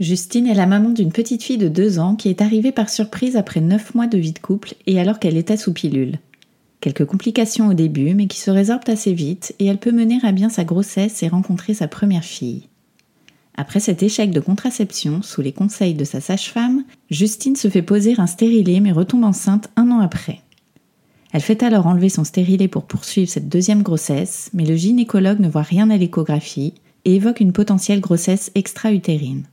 Justine est la maman d'une petite fille de 2 ans qui est arrivée par surprise après 9 mois de vie de couple et alors qu'elle était sous pilule. Quelques complications au début, mais qui se résorbent assez vite et elle peut mener à bien sa grossesse et rencontrer sa première fille. Après cet échec de contraception, sous les conseils de sa sage-femme, Justine se fait poser un stérilet mais retombe enceinte un an après. Elle fait alors enlever son stérilet pour poursuivre cette deuxième grossesse, mais le gynécologue ne voit rien à l'échographie et évoque une potentielle grossesse extra-utérine.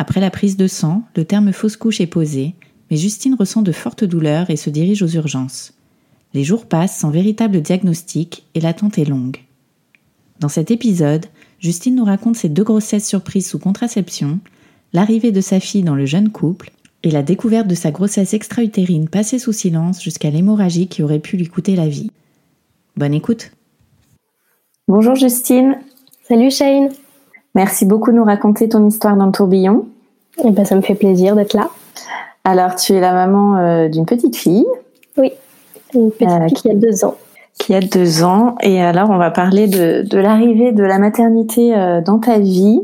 Après la prise de sang, le terme fausse couche est posé, mais Justine ressent de fortes douleurs et se dirige aux urgences. Les jours passent sans véritable diagnostic et l'attente est longue. Dans cet épisode, Justine nous raconte ses deux grossesses surprises sous contraception, l'arrivée de sa fille dans le jeune couple et la découverte de sa grossesse extra-utérine passée sous silence jusqu'à l'hémorragie qui aurait pu lui coûter la vie. Bonne écoute. Bonjour Justine. Salut Shane. Merci beaucoup de nous raconter ton histoire dans le tourbillon. Eh ben, ça me fait plaisir d'être là. Alors, tu es la maman euh, d'une petite fille. Oui, une petite euh, fille qui a deux ans qui a deux ans. Et alors, on va parler de, de l'arrivée de la maternité euh, dans ta vie.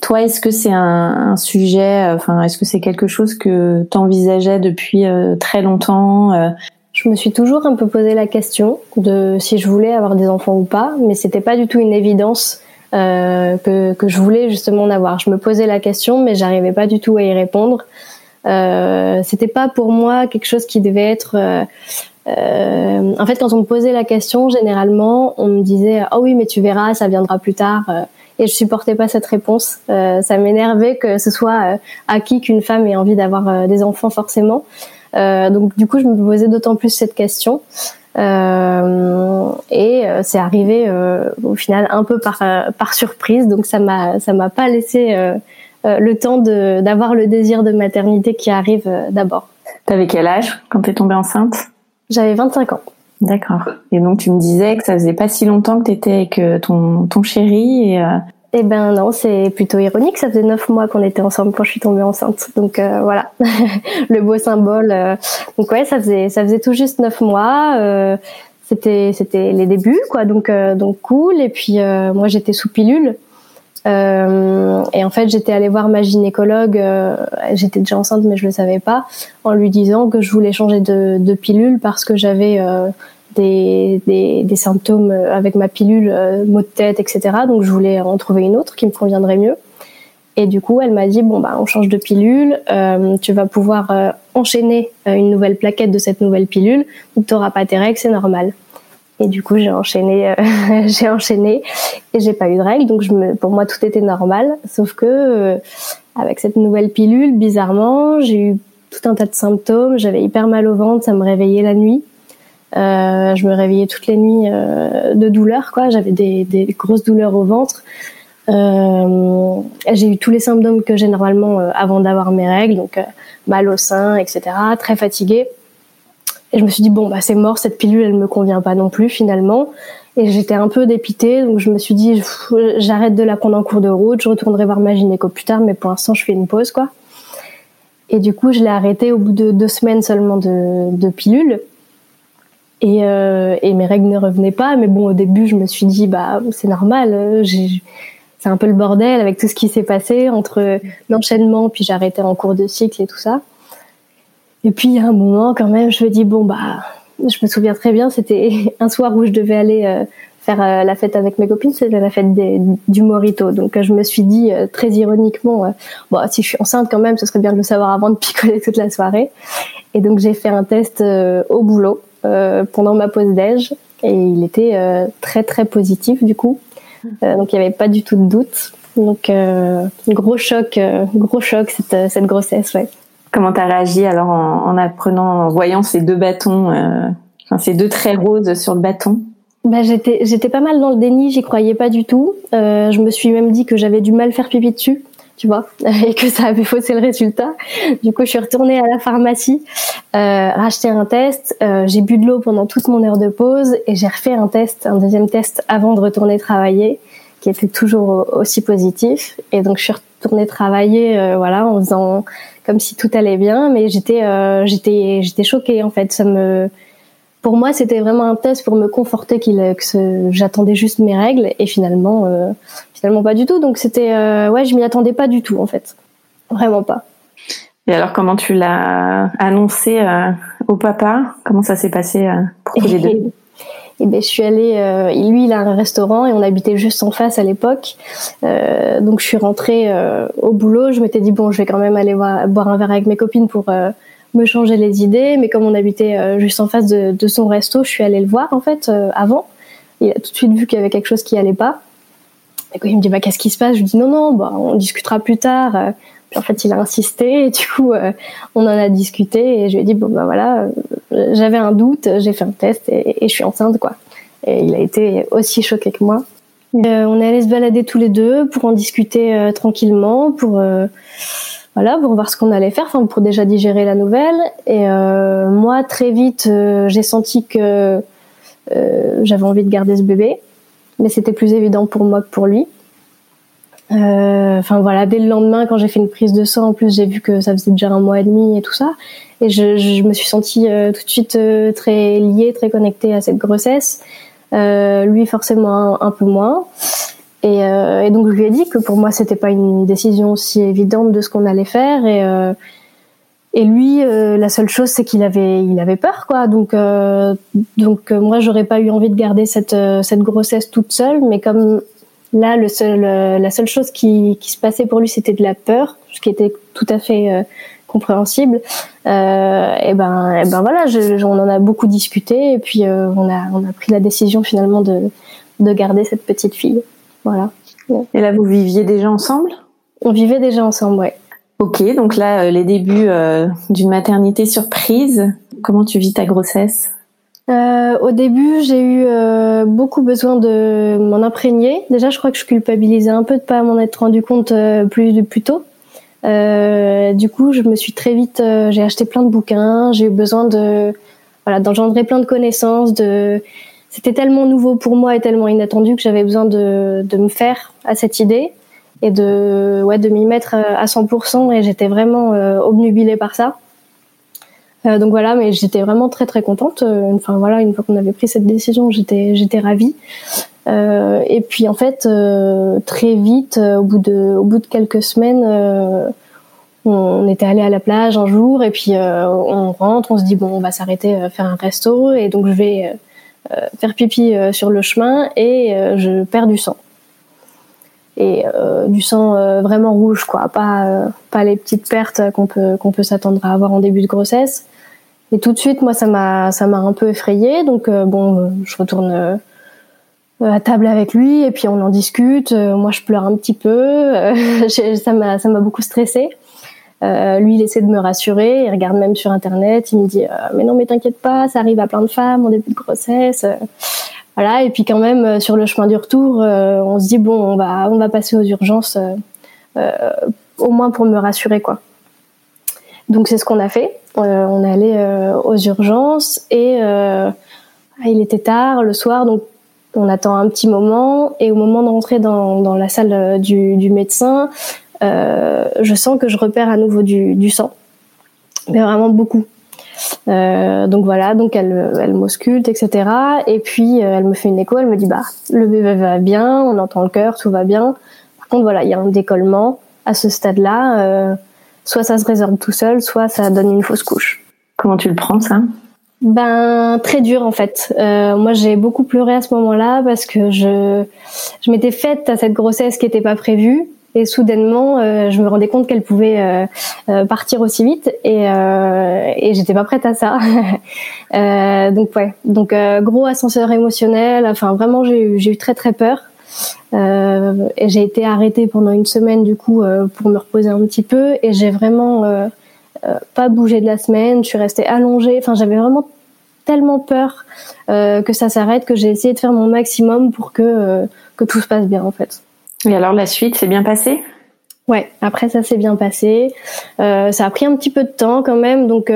Toi, est-ce que c'est un, un, sujet, enfin, est-ce que c'est quelque chose que tu envisageais depuis très longtemps Je me suis toujours un peu posé la question de si je voulais avoir des enfants ou pas, mais c'était pas du tout une évidence euh, que, que je voulais justement en avoir. Je me posais la question, mais j'arrivais pas du tout à y répondre. Euh, c'était pas pour moi quelque chose qui devait être euh, en fait, quand on me posait la question, généralement, on me disait "Oh oui, mais tu verras, ça viendra plus tard." Euh, et je supportais pas cette réponse. Euh, ça m'énervait que ce soit acquis qu'une femme ait envie d'avoir des enfants forcément. donc du coup, je me posais d'autant plus cette question. Et c'est arrivé au final un peu par par surprise. Donc ça m'a ça m'a pas laissé le temps de d'avoir le désir de maternité qui arrive d'abord. T'avais quel âge quand t'es tombée enceinte? J'avais 25 ans. D'accord. Et donc tu me disais que ça faisait pas si longtemps que tu étais avec euh, ton, ton chéri et euh... Eh ben non, c'est plutôt ironique. Ça faisait neuf mois qu'on était ensemble quand je suis tombée enceinte. Donc euh, voilà, le beau symbole. Euh. Donc ouais, ça faisait ça faisait tout juste neuf mois. c'était c'était les débuts quoi. Donc donc cool. Et puis moi j'étais sous pilule. Euh, et en fait, j'étais allée voir ma gynécologue. Euh, j'étais déjà enceinte, mais je le savais pas, en lui disant que je voulais changer de, de pilule parce que j'avais euh, des, des, des, symptômes avec ma pilule, maux de tête, etc. Donc, je voulais en trouver une autre qui me conviendrait mieux. Et du coup, elle m'a dit bon bah on change de pilule. tu vas pouvoir enchaîner une nouvelle plaquette de cette nouvelle pilule. Donc, t'auras pas tes règles, c'est normal. Et du coup, j'ai enchaîné, euh, j'ai enchaîné et j'ai pas eu de règles. Donc, je me, pour moi, tout était normal. Sauf que euh, avec cette nouvelle pilule, bizarrement, j'ai eu tout un tas de symptômes. J'avais hyper mal au ventre, ça me réveillait la nuit. Euh, je me réveillais toutes les nuits euh, de douleur, quoi. J'avais des, des, grosses douleurs au ventre. j'ai eu tous les symptômes que j'ai normalement avant d'avoir mes règles, donc mal au sein, etc. Très fatiguée. Et je me suis dit bon bah c'est mort cette pilule elle me convient pas non plus finalement et j'étais un peu dépitée donc je me suis dit j'arrête de la prendre en cours de route je retournerai voir ma gynéco plus tard mais pour l'instant je fais une pause quoi et du coup je l'ai arrêtée au bout de deux semaines seulement de, de pilule et, euh, et mes règles ne revenaient pas mais bon au début je me suis dit bah c'est normal euh, c'est un peu le bordel avec tout ce qui s'est passé entre l'enchaînement puis arrêté en cours de cycle et tout ça et puis, a un moment, quand même, je me dis, bon, bah, je me souviens très bien, c'était un soir où je devais aller euh, faire euh, la fête avec mes copines, c'était la fête du Morito. Donc, euh, je me suis dit, très ironiquement, bon, si je suis enceinte quand même, ce serait bien de le savoir avant de picoler toute la soirée. Et donc, j'ai fait un test au boulot pendant ma pause déj. Et il était très, très positif, du coup. donc, il n'y avait pas du tout de doute. Donc, gros choc, gros choc, cette, cette grossesse, ouais. Comment t'as réagi alors en, apprenant, en voyant ces deux bâtons, euh, enfin ces deux traits roses sur le bâton? Bah, j'étais j'étais pas mal dans le déni, j'y croyais pas du tout. Euh, je me suis même dit que j'avais du mal faire pipi dessus, tu vois, et que ça avait faussé le résultat. Du coup, je suis retournée à la pharmacie, euh, racheter un test. Euh, j'ai bu de l'eau pendant toute mon heure de pause et j'ai refait un test, un deuxième test avant de retourner travailler, qui était toujours aussi positif. Et donc, je suis retournée travailler, euh, voilà, en faisant comme si tout allait bien, mais j'étais euh, j'étais j'étais choquée en fait. Ça me pour moi, c'était vraiment un test pour me conforter qu'il que j'attendais juste mes règles et finalement, euh, finalement pas du tout. Donc c'était, euh, ouais, je m'y attendais pas du tout en fait, vraiment pas. Et alors, comment tu l'as annoncé euh, au papa? Comment ça s'est passé euh, pour les deux? Et ben, je suis allée. Euh, lui, il a un restaurant et on habitait juste en face à l'époque. Euh, donc, je suis rentrée au boulot. Je m'étais dit bon, je vais quand même aller boire un verre avec mes copines pour me changer les idées. Mais comme on habitait euh, juste en face de, de, son resto, je suis allée le voir en fait euh, avant. Il a tout de suite vu qu'il y avait quelque chose qui allait pas. Et quand il me dit bah qu'est-ce qui se passe, je lui dis non non bah on discutera plus tard. Puis en fait il a insisté et du coup euh, on en a discuté et je lui ai dit bon bah voilà j'avais un doute, j'ai fait un test et, et, je suis enceinte quoi. Et il a été aussi choqué que moi. on est allé se balader tous les deux pour en discuter tranquillement pour voilà, pour voir ce qu'on allait faire, enfin pour déjà digérer la nouvelle. Et euh, moi, très vite, euh, j'ai senti que euh, j'avais envie de garder ce bébé, mais c'était plus évident pour moi que pour lui. Enfin voilà, dès le lendemain, quand j'ai fait une prise de sang, en plus j'ai vu que ça faisait déjà un mois et demi et tout ça, et je, je me suis sentie tout de suite très liée, très connectée à cette grossesse. lui forcément un peu moins. Et, euh, et, donc je lui ai dit que pour moi c'était pas une décision aussi évidente de ce qu'on allait faire. Et euh, et lui euh, la seule chose c'est qu'il avait il avait peur quoi. Donc euh, donc euh, moi j'aurais pas eu envie de garder cette cette grossesse toute seule. Mais comme là le seul la seule chose qui qui se passait pour lui c'était de la peur ce qui était tout à fait compréhensible et ben et ben voilà je, on en a beaucoup discuté. Et puis on a on a pris la décision finalement de de garder cette petite fille voilà. Et là, vous viviez déjà ensemble? On vivait déjà ensemble, ouais. Ok, donc là, euh, les débuts euh, d'une maternité surprise. Comment tu vis ta grossesse? Euh, Au début, j'ai eu euh, beaucoup besoin de m'en imprégner. Déjà, je crois que je culpabilisais un peu de pas m'en être rendu compte plus plus tôt. du coup, je me suis très vite, j'ai acheté plein de bouquins. J'ai eu besoin de, voilà, d'engendrer plein de connaissances, de c'était tellement nouveau pour moi et tellement inattendu que j'avais besoin de, de me faire à cette idée et de ouais de m'y mettre euh, à 100% et j'étais vraiment euh, obnubilée par ça. Euh, donc voilà, mais j'étais vraiment très très contente. Euh, enfin voilà, une fois qu'on avait pris cette décision, j'étais j'étais ravie. Euh, et puis en fait, très vite, au bout de au bout de quelques semaines, on était allé à la plage un jour et puis on rentre, on se dit bon, on va s'arrêter faire un resto et donc je vais euh, faire pipi euh, sur le chemin et euh, je perds du sang. Et du sang vraiment rouge quoi. Pas pas les petites pertes qu'on peut qu'on peut s'attendre à avoir en début de grossesse. Et tout de suite moi ça m'a ça m'a un peu effrayée. Donc bon je retourne à table avec lui et puis on en discute. Moi je pleure un petit peu. Ça m'a ça m'a beaucoup stressée euh, lui, il essaie de me rassurer, il regarde même sur internet, il me dit euh, mais non mais t'inquiète pas, ça arrive à plein de femmes en début de grossesse. Euh, voilà, et puis quand même sur le chemin du retour, on se dit bon, on va on va passer aux urgences au moins pour me rassurer quoi. Donc c'est ce qu'on a fait. on est allé aux urgences et il était tard le soir, donc on attend un petit moment et au moment de rentrer dans, dans la salle du, du médecin, euh, je sens que je repère à nouveau du, du sang, mais vraiment beaucoup. Euh, donc voilà, donc elle, elle m'ausculte, etc. Et puis euh, elle me fait une écho, elle me dit bah le bébé va bien, on entend le cœur, tout va bien. Par contre voilà, il y a un décollement à ce stade-là. Euh, soit ça se résorbe tout seul, soit ça donne une fausse couche. Comment tu le prends ça? Ben très dur en fait. Euh, moi j'ai beaucoup pleuré à ce moment-là parce que je je m'étais faite à cette grossesse qui n'était pas prévue et soudainement euh, je me rendais compte qu'elle pouvait euh, euh, partir aussi vite et, j'étais pas prête à ça. Donc ouais. Donc gros ascenseur émotionnel. Enfin vraiment j'ai eu j'ai eu très très peur. Et j'ai été arrêtée pendant une semaine du coup pour me reposer un petit peu. Et j'ai vraiment pas bougé de la semaine. Je suis restée allongée. Enfin j'avais vraiment tellement peur que ça s'arrête que j'ai essayé de faire mon maximum pour que que tout se passe bien en fait. Et alors la suite s'est bien passée Ouais, après ça s'est bien passé. ça a pris un petit peu de temps quand même, donc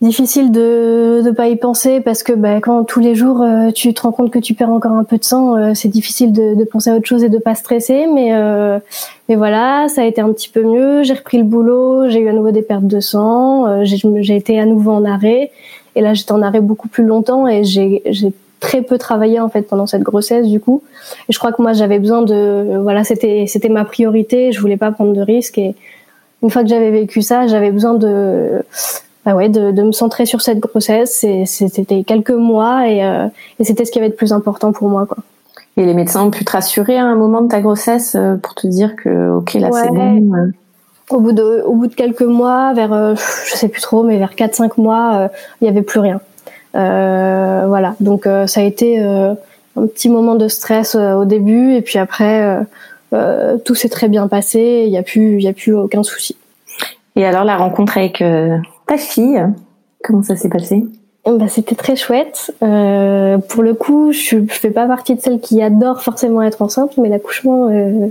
difficile de ne pas y penser parce que bah, quand tous les jours euh, tu te rends compte que tu perds encore un peu de sang, euh, c'est difficile de, de, penser à autre chose et de pas stresser. Mais euh, mais voilà, ça a été un petit peu mieux. J'ai repris le boulot, j'ai eu à nouveau des pertes de sang, j'ai été à nouveau en arrêt et là j'étais en arrêt beaucoup plus longtemps et j'ai très peu travaillé en fait pendant cette grossesse du coup. Et je crois que moi j'avais besoin de voilà c'était c'était ma priorité. Je voulais pas prendre de risques et une fois que j'avais vécu ça, j'avais besoin de bah ouais, de, de, me centrer sur cette grossesse. C'était quelques mois et, euh, et c'était ce qui avait de plus important pour moi. Quoi. Et les médecins ont pu te rassurer à un moment de ta grossesse euh, pour te dire que ok là c'est bon. Euh. Au bout de au bout de quelques mois, vers je sais plus trop, mais vers 4-5 mois, il y avait plus rien. Voilà, donc ça a été un petit moment de stress au début et puis après tout s'est très bien passé. Il y a plus il y a plus aucun souci. Et alors la rencontre avec ta fille, comment ça s'est passé? Bah, c'était très chouette. Euh, pour le coup, je, je fais pas partie de celles qui adorent forcément être enceinte, mais l'accouchement, euh,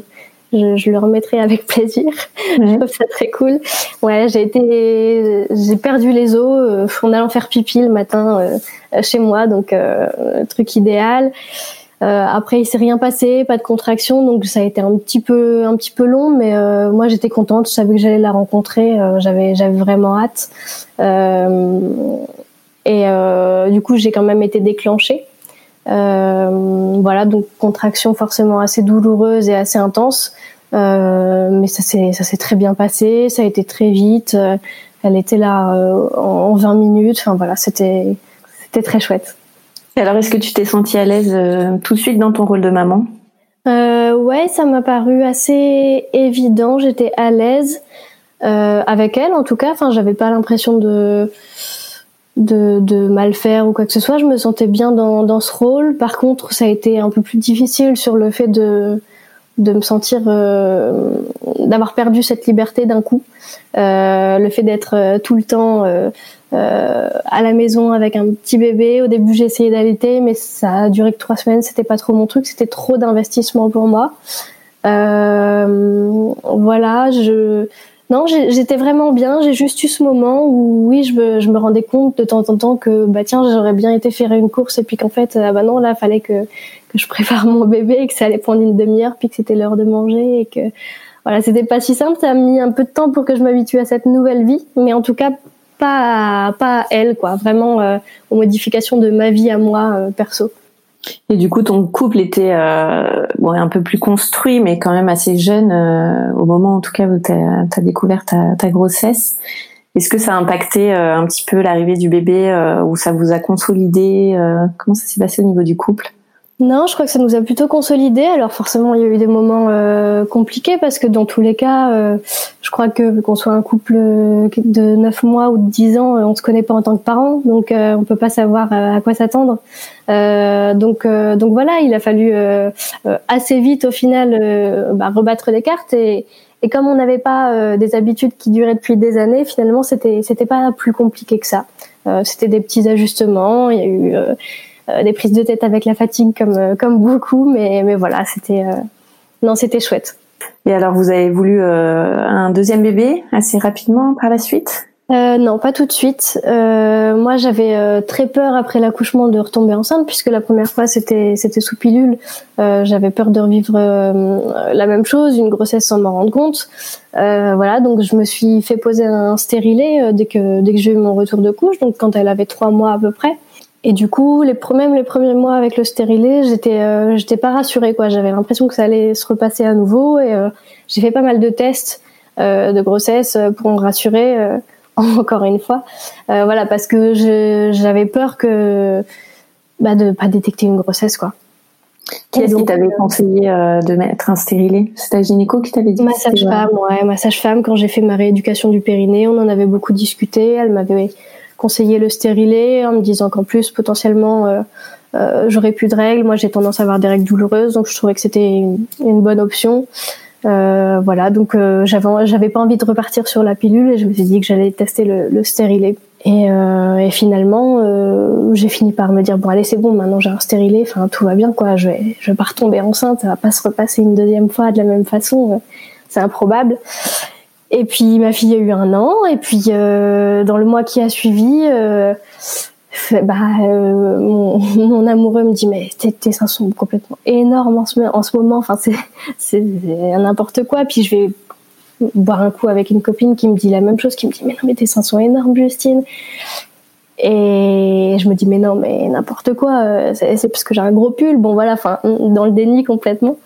je, je, le remettrai avec plaisir. je trouve ça très cool. Ouais, j'ai été, j'ai perdu les os euh, en allant faire pipi le matin euh, chez moi, donc euh, truc idéal. Euh, après, il s'est rien passé, pas de contraction, donc ça a été un petit peu, un petit peu long, mais euh, moi j'étais contente. Je savais que j'allais la rencontrer, euh, j'avais, j'avais vraiment hâte. et du coup, j'ai quand même été déclenchée. Voilà, donc contraction forcément assez douloureuse et assez intense, mais ça s'est, ça s'est très bien passé. Ça a été très vite. elle était là en 20 minutes. Enfin voilà, c'était, c'était très chouette alors, est-ce que tu t'es sentie à l'aise euh, tout de suite dans ton rôle de maman? Euh, Ouais, ça m'a paru assez évident. J'étais à l'aise euh, avec elle, en tout cas. Enfin, j'avais pas l'impression de, de, de mal faire ou quoi que ce soit. Je me sentais bien dans, dans ce rôle. Par contre, ça a été un peu plus difficile sur le fait de de me sentir euh, d'avoir perdu cette liberté d'un coup euh, le fait d'être euh, tout le temps euh, euh, à la maison avec un petit bébé au début j'ai essayé d'allaiter mais ça a duré que trois semaines c'était pas trop mon truc c'était trop d'investissement pour moi voilà je non, j'étais vraiment bien. J'ai juste eu ce moment où, oui, je me, rendais compte de temps en temps que, bah tiens, j'aurais bien été faire une course et puis qu'en fait, ah bah non, là, fallait que que je prépare mon bébé et que ça allait prendre une demi-heure puis que c'était l'heure de manger et que voilà, c'était pas si simple. Ça a mis un peu de temps pour que je m'habitue à cette nouvelle vie, mais en tout cas pas pas elle, quoi. Vraiment euh, aux modifications de ma vie à moi euh, perso. Et du coup, ton couple était euh, bon, un peu plus construit, mais quand même assez jeune euh, au moment, en tout cas, où tu as, découvert ta, grossesse. Est-ce que ça a impacté euh, un petit peu l'arrivée du bébé, ou ça vous a consolidé Comment ça s'est passé au niveau du couple? Non, je crois que ça nous a plutôt consolidé. Alors forcément, il y a eu des moments euh, compliqués parce que dans tous les cas, euh, je crois que qu'on soit un couple de 9 mois ou de 10 ans, on se connaît pas en tant que parents, donc euh, on peut pas savoir à quoi s'attendre. donc donc voilà, il a fallu assez vite au final bah, rebattre les cartes et et comme on n'avait pas des habitudes qui duraient depuis des années, finalement c'était c'était pas plus compliqué que ça. c'était des petits ajustements. Il y a eu euh, des prises de tête avec la fatigue comme euh, comme beaucoup, mais mais voilà, c'était euh, non, c'était chouette. Et alors, vous avez voulu un deuxième bébé assez rapidement par la suite? Euh, non, pas tout de suite. Euh, moi, j'avais très peur après l'accouchement de retomber enceinte, puisque la première fois c'était c'était sous pilule. Euh, j'avais peur de revivre la même chose, une grossesse sans m'en rendre compte. voilà, donc je me suis fait poser un stérilet dès que dès que j'ai eu mon retour de couche, donc quand elle avait trois mois à peu près. Et du coup, les même les premiers mois avec le stérilet, j'étais euh, j'étais pas rassurée quoi. J'avais l'impression que ça allait se repasser à nouveau et euh, j'ai fait pas mal de tests euh, de grossesse pour me rassurer encore une fois. voilà parce que j'avais peur que bah, de pas détecter une grossesse quoi. Qui ce qui t'avait conseillé de mettre un stérilet? C'est ta gynéco qui t'avait dit Ma sage-femme, ouais, ma sage-femme. Quand j'ai fait ma rééducation du périnée, on en avait beaucoup discuté. Elle m'avait conseiller le stérilet en me disant qu'en plus potentiellement euh, euh, j'aurais plus de règles. Moi j'ai tendance à avoir des règles douloureuses donc je trouvais que c'était une, bonne option. Euh, voilà donc j'avais j'avais pas envie de repartir sur la pilule et je me suis dit que j'allais tester le, le stérilet Et, euh, et finalement, euh, j'ai fini par me dire bon allez c'est bon, maintenant j'ai un stérilé, enfin tout va bien quoi, je vais je vais pas retomber enceinte, ça va pas se repasser une deuxième fois de la même façon, c'est improbable. Et puis ma fille a eu un an, et puis euh, dans le mois qui a suivi, euh, bah, euh, mon, amoureux me dit mais tes, tes seins sont complètement énormes en ce, en ce moment, enfin c'est c'est n'importe quoi. Puis je vais boire un coup avec une copine qui me dit la même chose, qui me dit mais non mais tes seins sont énormes Justine. Et je me dis mais non mais n'importe quoi, euh, c'est parce que j'ai un gros pull. Bon voilà, enfin dans le déni complètement.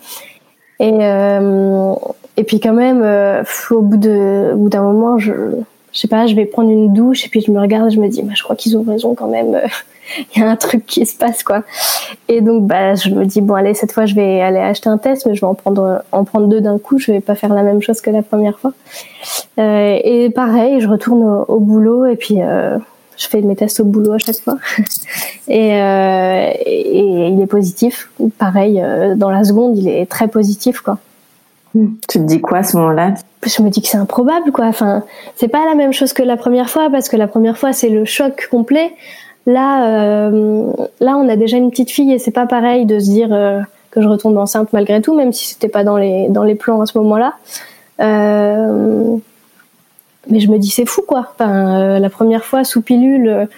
Et euh, et puis quand même euh, au bout de au bout d'un moment je je sais pas, je vais prendre une douche et puis je me regarde, je me dis, bah, je crois qu'ils ont raison quand même. Il y a un truc qui se passe quoi. Et donc bah je me dis bon allez cette fois je vais aller acheter un test, mais je vais en prendre en prendre deux d'un coup. Je vais pas faire la même chose que la première fois. Euh, et pareil, je retourne au, boulot et puis euh, je fais mes tests au boulot à chaque fois. et, euh, et, et, il est positif. Pareil, euh, dans la seconde, il est très positif quoi. Tu te dis quoi à ce moment-là? Je me dis que c'est improbable, quoi. Enfin, c'est pas la même chose que la première fois parce que la première fois c'est le choc complet. Là, euh, là, on a déjà une petite fille et c'est pas pareil de se dire euh, que je retombe enceinte malgré tout, même si c'était pas dans les dans les plans à ce moment-là. Euh, mais je me dis c'est fou, quoi. Enfin, la première fois sous pilule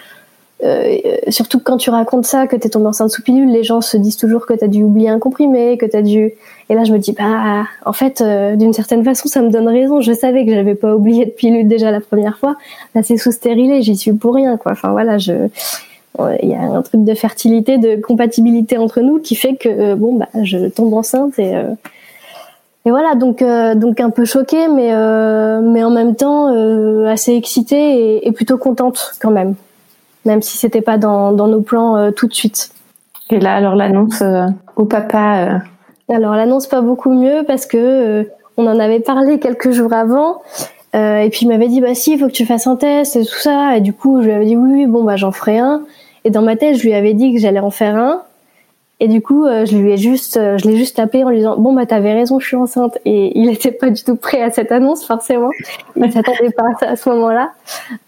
euh, surtout quand tu racontes ça, que t'es tombée enceinte sous pilule, les gens se disent toujours que t'as dû oublier un comprimé, que t'as dû. Et là, je me dis bah, en fait, euh, d'une certaine façon, ça me donne raison. Je savais que j'avais pas oublié de pilule déjà la première fois. Là, c'est sous stérilé, j'y suis pour rien, quoi. Enfin voilà, je. Il y a un truc de fertilité, de compatibilité entre nous qui fait que euh, bon bah je tombe enceinte et et voilà donc donc un peu choquée mais mais en même temps assez excitée et plutôt contente quand même même si c'était pas dans, dans, nos plans euh, tout de suite. Et là, alors l'annonce euh, au papa. Euh, alors l'annonce pas beaucoup mieux parce que on en avait parlé quelques jours avant. et puis il m'avait dit bah si il faut que tu fasses un test et tout ça et du coup je lui avais dit oui, oui bon bah j'en ferai un et dans ma tête je lui avais dit que j'allais en faire un et du coup, euh, je lui ai juste, euh, je l'ai juste appelé en lui disant bon bah t'avais raison, je suis enceinte. Et il était pas du tout prêt à cette annonce forcément. Il s'attendait pas à à ce moment-là.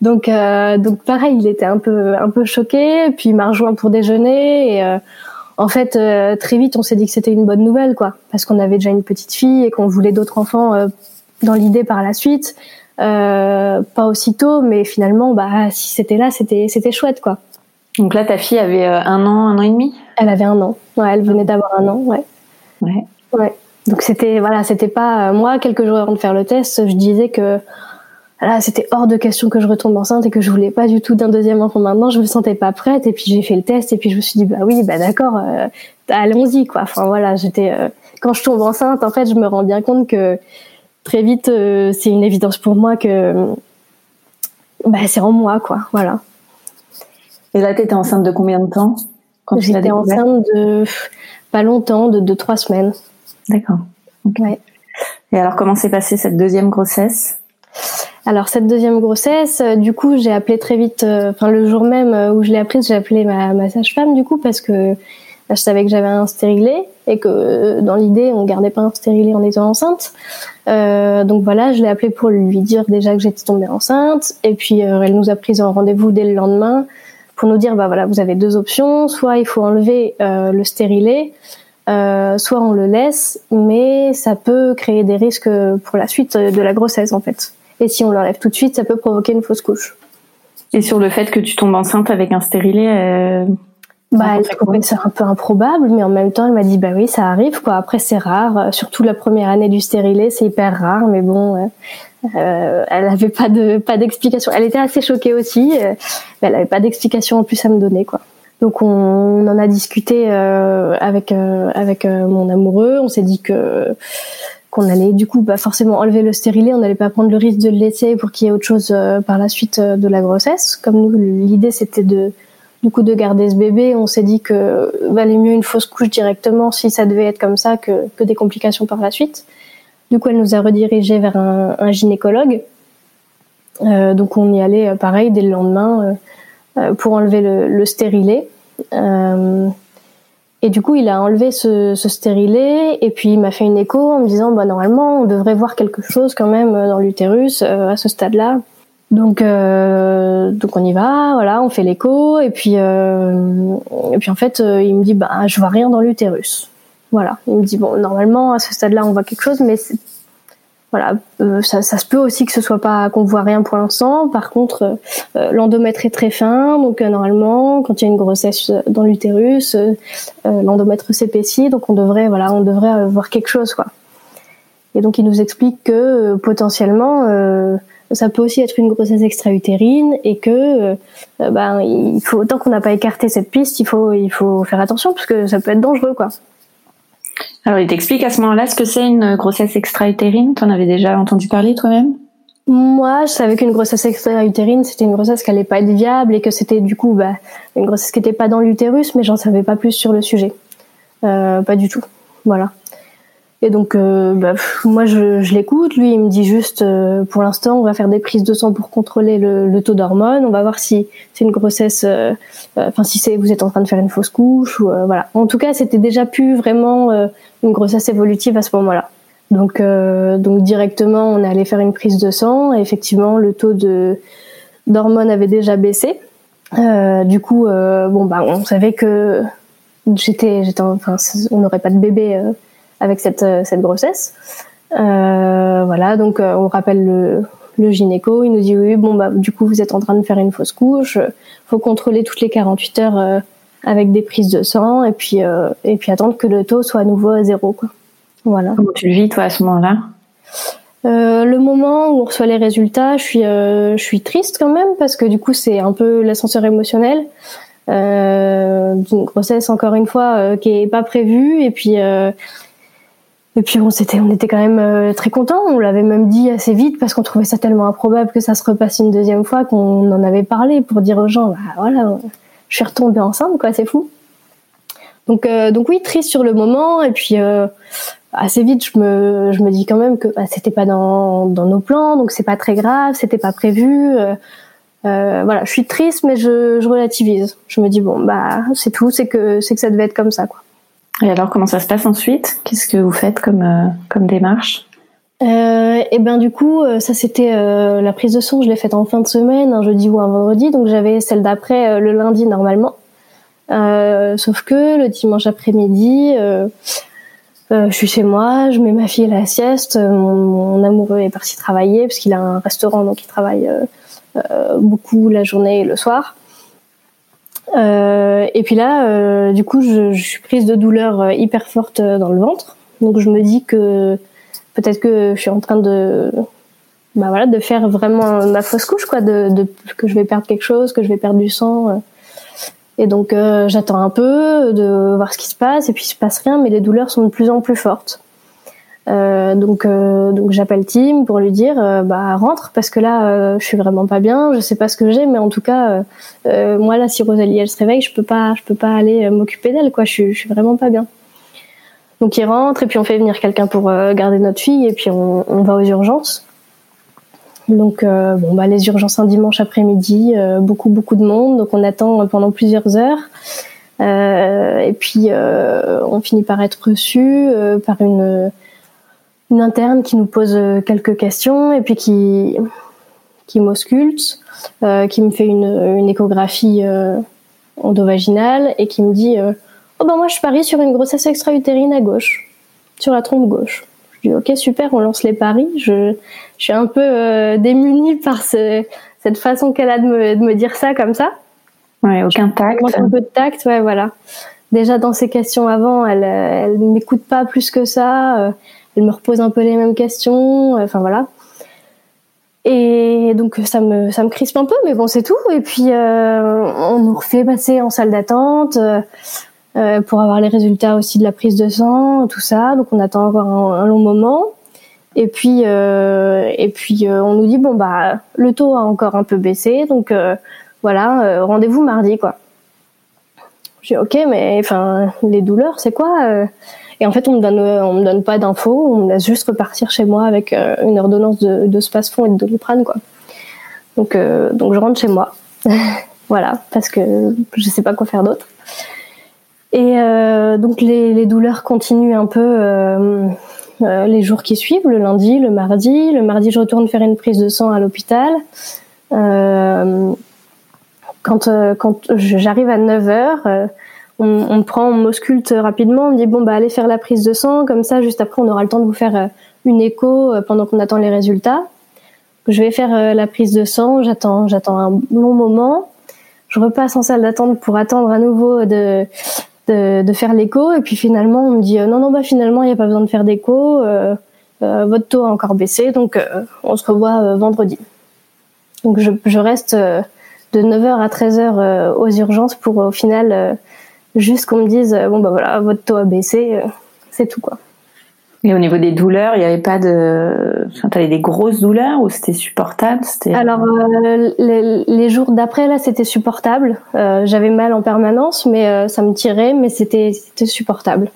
Donc euh, donc pareil, il était un peu un peu choqué. Puis il m'a rejoint pour déjeuner. Et en fait, très vite, on s'est dit que c'était une bonne nouvelle quoi, parce qu'on avait déjà une petite fille et qu'on voulait d'autres enfants dans l'idée par la suite. pas aussitôt, mais finalement, bah si c'était là, c'était c'était chouette quoi. Donc là, ta fille avait euh, un an, un an et demi? Elle avait un an. Ouais, elle venait d'avoir un an, ouais. Ouais. Ouais. Donc c'était voilà, c'était pas euh, moi quelques jours avant de faire le test, je disais que là c'était hors de question que je retombe enceinte et que je voulais pas du tout d'un deuxième enfant maintenant. Je me sentais pas prête et puis j'ai fait le test et puis je me suis dit bah oui bah d'accord, euh, allons-y quoi. Enfin voilà, j'étais quand je tombe enceinte en fait je me rends bien compte que très vite c'est une évidence pour moi que bah c'est en moi quoi. Voilà. Et là, tu étais enceinte de combien de temps? Quand J'étais enceinte de pas longtemps, de 2-3 semaines. D'accord. Ouais. Et alors, comment s'est passée cette deuxième grossesse? Alors cette deuxième grossesse, euh, du coup, j'ai appelé très vite. Euh, enfin, le jour même euh, où je l'ai apprise, j'ai appelé ma, ma sage-femme, du coup, parce que bah, je savais que j'avais un stérilet et que dans l'idée, on gardait pas un stérilet en étant enceinte. Donc voilà, je l'ai appelé pour lui dire déjà que j'étais tombée enceinte. Et puis elle nous a pris en rendez-vous dès le lendemain pour nous dire bah voilà vous avez deux options soit il faut enlever euh, le stérilet euh, soit on le laisse mais ça peut créer des risques pour la suite de la grossesse en fait et si on l'enlève tout de suite ça peut provoquer une fausse couche et sur le fait que tu tombes enceinte avec un stérilet euh... Bah, elle trouvait ça un peu improbable, mais en même temps, elle m'a dit, bah oui, ça arrive, quoi. Après, c'est rare. Surtout la première année du stérilet, c'est hyper rare, mais bon, euh, elle avait pas de pas d'explication. Elle était assez choquée aussi, euh, mais elle avait pas d'explication en plus à me donner quoi. Donc on, en a discuté euh, avec euh, avec mon amoureux. On s'est dit que qu'on allait du coup bah forcément enlever le stérilet. On n'allait pas prendre le risque de le laisser pour qu'il y ait autre chose par la suite de la grossesse. Comme nous l'idée c'était de du coup de garder ce bébé, on s'est dit que valait mieux une fausse couche directement si ça devait être comme ça que que des complications par la suite. Du coup, elle nous a redirigé vers un, gynécologue. Euh, donc on y allait euh, pareil dès le lendemain euh, pour enlever le, le stérilet. Et du coup, il a enlevé ce, ce stérilet et puis il m'a fait une écho en me disant bah normalement on devrait voir quelque chose quand même dans l'utérus à ce stade-là. Donc, euh, donc on y va, voilà, on fait l'écho, et puis, et puis en fait, il me dit, bah, je vois rien dans l'utérus. Voilà, il me dit, bon, normalement, à ce stade-là, on voit quelque chose, mais voilà, euh, ça, ça, se peut aussi que ce soit pas qu'on voit rien pour l'instant. Par contre, euh, l'endomètre est très fin, donc normalement, quand il y a une grossesse dans l'utérus, l'endomètre s'épaissit, donc on devrait, voilà, on devrait voir quelque chose, quoi. Et donc il nous explique que potentiellement ça peut aussi être une grossesse extra-utérine et que euh, ben il faut tant qu'on n'a pas écarté cette piste, il faut il faut faire attention parce que ça peut être dangereux quoi. Alors il t'explique à ce moment-là ce que c'est une grossesse extra-utérine. en avais déjà entendu parler toi-même? Moi, je savais qu'une grossesse extra-utérine c'était une grossesse qui allait pas être viable et que c'était du coup bah, une grossesse qui n'était pas dans l'utérus, mais j'en savais pas plus sur le sujet. Euh, pas du tout. Voilà. Et donc, euh, bah, moi, je, l'écoute. Lui, il me dit juste, euh, pour l'instant, on va faire des prises de sang pour contrôler le, le taux d'hormones. On va voir si c'est une grossesse, euh, enfin, si c'est vous êtes en train de faire une fausse couche ou voilà. En tout cas, c'était déjà plus vraiment une grossesse évolutive à ce moment-là. Donc, donc directement, on est allé faire une prise de sang. Et effectivement, le taux de d'hormones avait déjà baissé. du coup, bon, bah, on savait que j'étais, j'étais, enfin, on n'aurait pas de bébé avec cette, euh, cette grossesse. Euh, voilà, donc euh, on rappelle le, le gynéco, il nous dit oui, bon bah du coup vous êtes en train de faire une fausse couche, faut contrôler toutes les 48 heures avec des prises de sang et puis et puis attendre que le taux soit à nouveau à zéro quoi. Voilà. Comment tu le vis toi à ce moment-là? Euh, le moment où on reçoit les résultats, je suis, euh, je suis triste quand même parce que du coup c'est un peu l'ascenseur émotionnel euh, d'une grossesse encore une fois qui est pas prévue et puis et puis on s'était, on était quand même euh, très contents. On l'avait même dit assez vite parce qu'on trouvait ça tellement improbable que ça se repasse une deuxième fois qu'on en avait parlé pour dire aux gens, bah, voilà, je suis retombée enceinte, quoi, c'est fou. Donc, euh, donc oui, triste sur le moment. Et puis euh, assez vite, je me, je me dis quand même que bah, c'était pas dans, dans nos plans, donc c'est pas très grave, c'était pas prévu. voilà, je suis triste, mais je, je relativise. Je me dis bon, bah c'est tout, c'est que c'est que ça devait être comme ça, quoi. Et alors, comment ça se passe ensuite? Qu'est-ce que vous faites comme, euh, comme démarche? Euh, et ben du coup, euh, ça c'était euh, la prise de son. Je l'ai faite en fin de semaine, un jeudi ou un vendredi, donc j'avais celle d'après le lundi normalement. sauf que le dimanche après-midi, je suis chez moi, je mets ma fille à la sieste. Mon, mon amoureux est parti travailler parce qu'il a un restaurant, donc il travaille beaucoup la journée et le soir. Euh, et puis là, euh, du coup, je, je, suis prise de douleur euh, hyper forte euh, dans le ventre. Donc je me dis que peut-être que je suis en train de, bah voilà, de faire vraiment ma fausse couche, quoi, de, de que je vais perdre quelque chose, que je vais perdre du sang. Et donc j'attends un peu de voir ce qui se passe. Et puis il se passe rien, mais les douleurs sont de plus en plus fortes. Euh, donc euh, donc j'appelle Tim pour lui dire euh, bah rentre parce que là je suis vraiment pas bien, je sais pas ce que j'ai mais en tout cas moi là si Rosalie elle se réveille, je peux pas je peux pas aller m'occuper d'elle quoi, je suis, vraiment pas bien. Donc il rentre et puis on fait venir quelqu'un pour garder notre fille et puis on, on va aux urgences. Donc bon bah les urgences un dimanche après-midi, beaucoup beaucoup de monde, donc on attend pendant plusieurs heures. et puis on finit par être reçu par une une interne qui nous pose euh, quelques questions et puis qui qui m'ausculte, euh, qui me fait une, une échographie euh, endovaginale et qui me dit euh, oh ben moi je parie sur une grossesse extra-utérine à gauche, sur la trompe gauche. Je dis ok super, on lance les paris. Je, je suis un peu démunie par ce, cette façon qu'elle a de me, de me dire ça comme ça. Ouais, aucun tact. Un peu de tact, ouais voilà. Déjà dans ses questions avant, elle, elle m'écoute pas plus que ça elle me repose un peu les mêmes questions, euh, enfin voilà. Et donc ça me ça me crispe un peu, mais bon c'est tout. Et puis euh, on nous refait passer en salle d'attente euh, pour avoir les résultats aussi de la prise de sang, tout ça. Donc on attend encore un, long moment. Et puis et puis on nous dit bon bah le taux a encore un peu baissé, donc voilà rendez-vous mardi quoi. J'ai ok mais enfin les douleurs c'est quoi et en fait, on me donne, on me donne pas d'infos, on me laisse juste repartir chez moi avec euh, une ordonnance de, de Spasfon et de Doliprane, quoi. Donc, euh, donc je rentre chez moi. voilà, parce que je sais pas quoi faire d'autre. Et euh, donc les, les, douleurs continuent un peu euh, euh, les jours qui suivent, le lundi, le mardi. Le mardi, je retourne faire une prise de sang à l'hôpital. quand quand j'arrive à 9 heures, on, on, prend, on rapidement, on me dit bon bah allez faire la prise de sang, comme ça juste après on aura le temps de vous faire une écho pendant qu'on attend les résultats. Je vais faire la prise de sang, j'attends, j'attends un long moment je repasse en salle d'attente pour attendre à nouveau de, de, de faire l'écho. Et puis finalement, on me dit euh, non, non, bah finalement, il n'y a pas besoin de faire d'écho. Euh, euh, votre taux a encore baissé, donc euh, on se revoit vendredi. Donc je, je reste de 9h à 13h aux urgences pour au final juste qu'on me dise bon bah voilà, votre taux a baissé, c'est tout quoi. Et au niveau des douleurs, il n'y avait pas de. Enfin, t'avais des grosses douleurs ou c'était supportable c'était... Alors, euh, les, les, jours d'après, là, c'était supportable. Euh, j'avais mal en permanence, mais euh, ça me tirait, mais c'était, c'était supportable.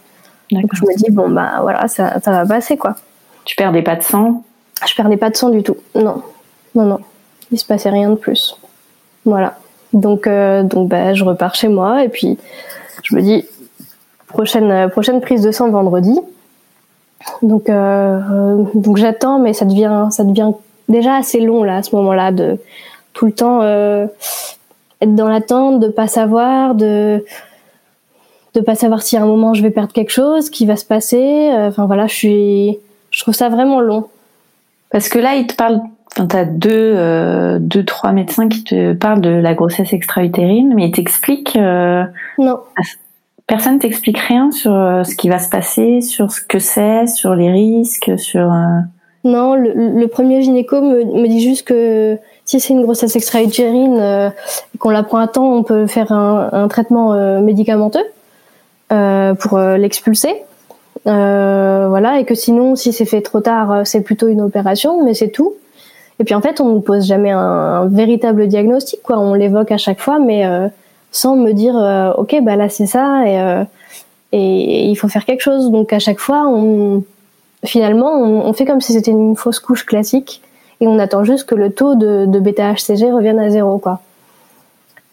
Donc, je me dis, bon, bah voilà, ça, ça va passer, quoi. Tu perdais pas de sang? Je perdais pas de sang du tout. Non. Non, non. Il se passait rien de plus. Voilà. Donc, euh, donc bah, je repars chez moi et puis je me dis, prochaine, prochaine prise de sang vendredi. Donc, euh, donc j'attends, mais ça devient, ça devient déjà assez long là à ce moment-là de tout le temps euh, être dans l'attente, de pas savoir, de de pas savoir si à un moment je vais perdre quelque chose, qui va se passer. Euh, enfin voilà, je suis, je trouve ça vraiment long. Parce que là, il te parle. Enfin, t'as deux, euh, deux, trois médecins qui te parlent de la grossesse extra-utérine, mais ils t'expliquent. Euh, non. Personne t'explique rien sur euh, ce qui va se passer, sur ce que c'est, sur les risques, sur. Non, le, le, premier gynéco me, me, dit juste que si c'est une grossesse extra-utérine euh, et qu'on la prend à temps, on peut faire un, un traitement euh, médicamenteux euh, pour l'expulser. voilà, et que sinon, si c'est fait trop tard, c'est plutôt une opération, mais c'est tout. Et puis en fait, on ne pose jamais un, véritable diagnostic, quoi. On l'évoque à chaque fois, mais sans me dire euh, ok bah là c'est ça et, euh, et, il faut faire quelque chose. Donc à chaque fois, finalement, on, fait comme si c'était une fausse couche classique et on attend juste que le taux de, de bêta-HCG revienne à zéro quoi.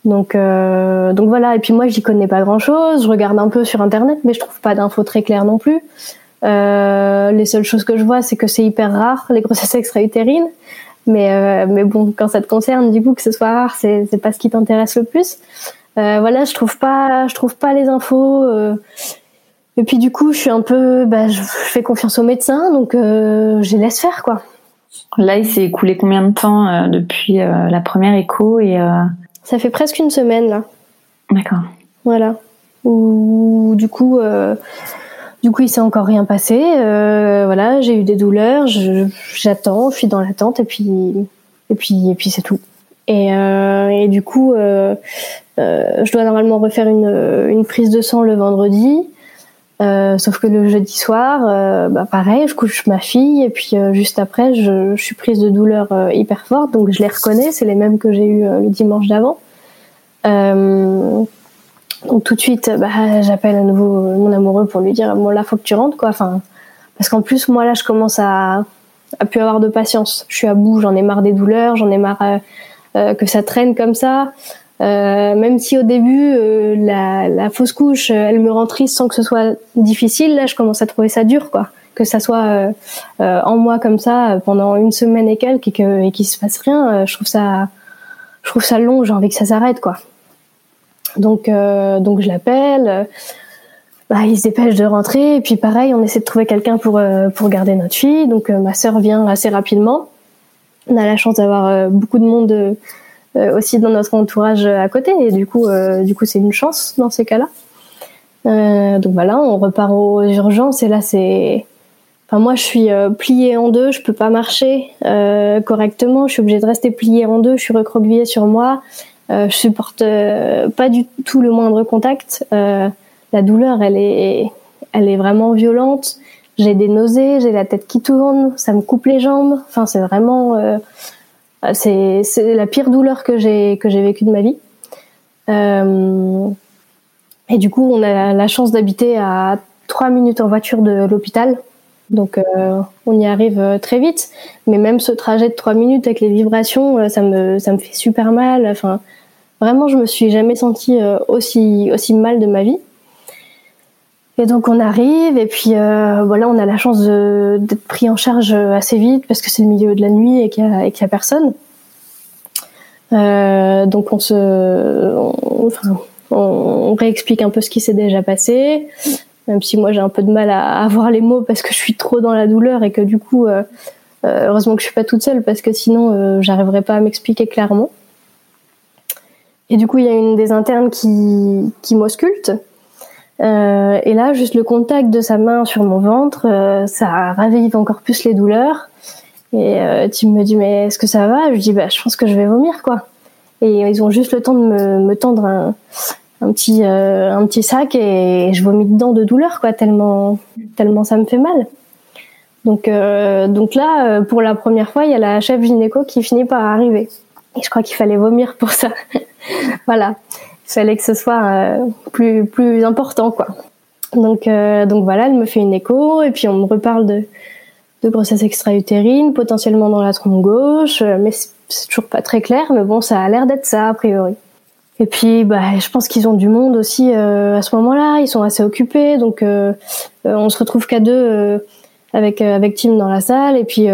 Donc euh, donc voilà et puis moi j'y connais pas grand chose, je regarde un peu sur internet mais je trouve pas d'infos très claires non plus. Euh, les seules choses que je vois c'est que c'est hyper rare les grossesses extra-utérines mais euh, mais bon quand ça te concerne du coup que ce soit rare c'est c'est pas ce qui t'intéresse le plus. Euh, voilà, je trouve pas, je trouve pas les infos. Euh. et puis du coup, je suis un peu, bah, je fais confiance aux médecins, donc je les laisse faire, quoi. Là, il s'est écoulé combien de temps depuis la première écho et Ça fait presque une semaine là. D'accord. Voilà. Ou du coup, du coup, il s'est encore rien passé. voilà, j'ai eu des douleurs, j'attends, je, suis dans l'attente et puis et puis et puis c'est tout. Et, euh, du coup, euh, euh, je dois normalement refaire une, prise de sang le vendredi. Euh, sauf que le jeudi soir, euh, bah pareil, je couche ma fille et puis euh, juste après, je, je, suis prise de douleur hyper forte, donc je les reconnais, c'est les mêmes que j'ai eu le dimanche d'avant. Donc tout de suite, bah, j'appelle à nouveau mon amoureux pour lui dire bon là faut que tu rentres quoi. Enfin parce qu'en plus moi là je commence à à plus avoir de patience. Je suis à bout, j'en ai marre des douleurs, j'en ai marre que ça traîne comme ça. Euh, même si au début euh, la, la, fausse couche, euh, elle me rend triste sans que ce soit difficile, là je commence à trouver ça dur, quoi. Que ça soit en moi comme ça pendant une semaine et quelques et que et qu'il se passe rien, je trouve ça, je trouve ça long. J'ai envie que ça s'arrête, quoi. Donc donc je l'appelle. Bah, il se dépêche de rentrer et puis pareil, on essaie de trouver quelqu'un pour pour garder notre fille. Donc ma sœur vient assez rapidement. On a la chance d'avoir beaucoup de monde euh, aussi dans notre entourage à côté. Et du coup, euh, du c'est une chance dans ces cas-là. Euh, donc voilà, on repart aux urgences et là c'est. Enfin moi je suis pliée en deux, je peux pas marcher correctement, je suis obligée de rester pliée en deux, je suis recroquevillée sur moi, je supporte pas du tout le moindre contact. la douleur elle est, elle est vraiment violente. J'ai des nausées, j'ai la tête qui tourne, ça me coupe les jambes. Enfin c'est vraiment euh, c'est la pire douleur que j'ai que j'ai vécue de ma vie. Euh, et du coup, on a la chance d'habiter à trois minutes en voiture de l'hôpital. Donc euh, on y arrive euh, très vite, mais même ce trajet de trois minutes avec les vibrations, euh, ça me ça me fait super mal. Enfin, vraiment, je me suis jamais sentie aussi aussi mal de ma vie. Et donc on arrive et puis euh, voilà, on a la chance d'être pris en charge assez vite parce que c'est le milieu de la nuit et qu'il y, a, a personne. donc on se, enfin, on, réexplique un peu ce qui s'est déjà passé, même si moi j'ai un peu de mal à avoir les mots parce que je suis trop dans la douleur et que du coup, euh, euh, heureusement que je suis pas toute seule parce que sinon euh, j'arriverais pas à m'expliquer clairement. Et du coup, il y a une des internes qui, qui m'ausculte. Euh, et là, juste le contact de sa main sur mon ventre, ça ravive encore plus les douleurs. Et euh, Tim me dit mais est-ce que ça va? Je dis bah je pense que je vais vomir quoi. Et ils ont juste le temps de me, me tendre un, un petit euh, un petit sac et je vomis dedans de douleur quoi tellement tellement ça me fait mal. Donc euh, donc là euh, pour la première fois il y a la chef gynéco qui finit par arriver je crois qu'il fallait vomir pour ça. voilà, il fallait que ce soit euh, plus plus important quoi. Donc donc voilà elle me fait une écho et puis on me reparle de de grossesse extra-utérine potentiellement dans la trompe gauche mais c'est toujours pas très clair mais bon ça a l'air d'être ça a priori. Et puis, bah, je pense qu'ils ont du monde aussi euh, à ce moment-là. Ils sont assez occupés, donc euh, euh on se retrouve qu'à deux euh, avec avec Tim dans la salle. Et puis,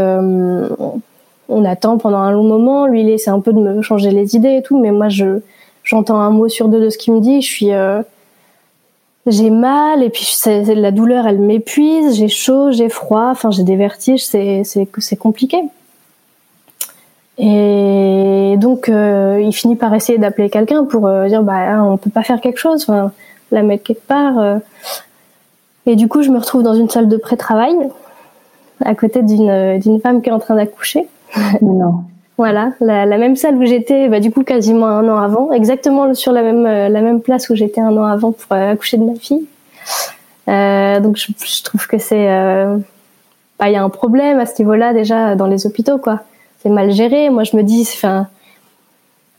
on attend pendant un long moment. Lui, il essaie un peu de me changer les idées et tout, mais moi, je j'entends un mot sur deux de ce qu'il me dit. Je suis j'ai mal et puis la douleur, elle m'épuise. J'ai chaud, j'ai froid. Enfin, j'ai des vertiges. C'est c'est c'est compliqué. Et donc, euh, il finit par essayer d'appeler quelqu'un pour euh, dire bah hein, on peut pas faire quelque chose, enfin, la mettre quelque part. Euh. Et du coup, je me retrouve dans une salle de pré-travail à côté d'une d'une femme qui est en train d'accoucher. Non. voilà, la, même salle où j'étais, bah, du coup quasiment un an avant, exactement sur la même la même place où j'étais un an avant pour accoucher de ma fille. donc je, trouve que c'est, bah, il y a un problème à ce niveau-là déjà dans les hôpitaux quoi c'est mal géré. Moi, je me dis, enfin,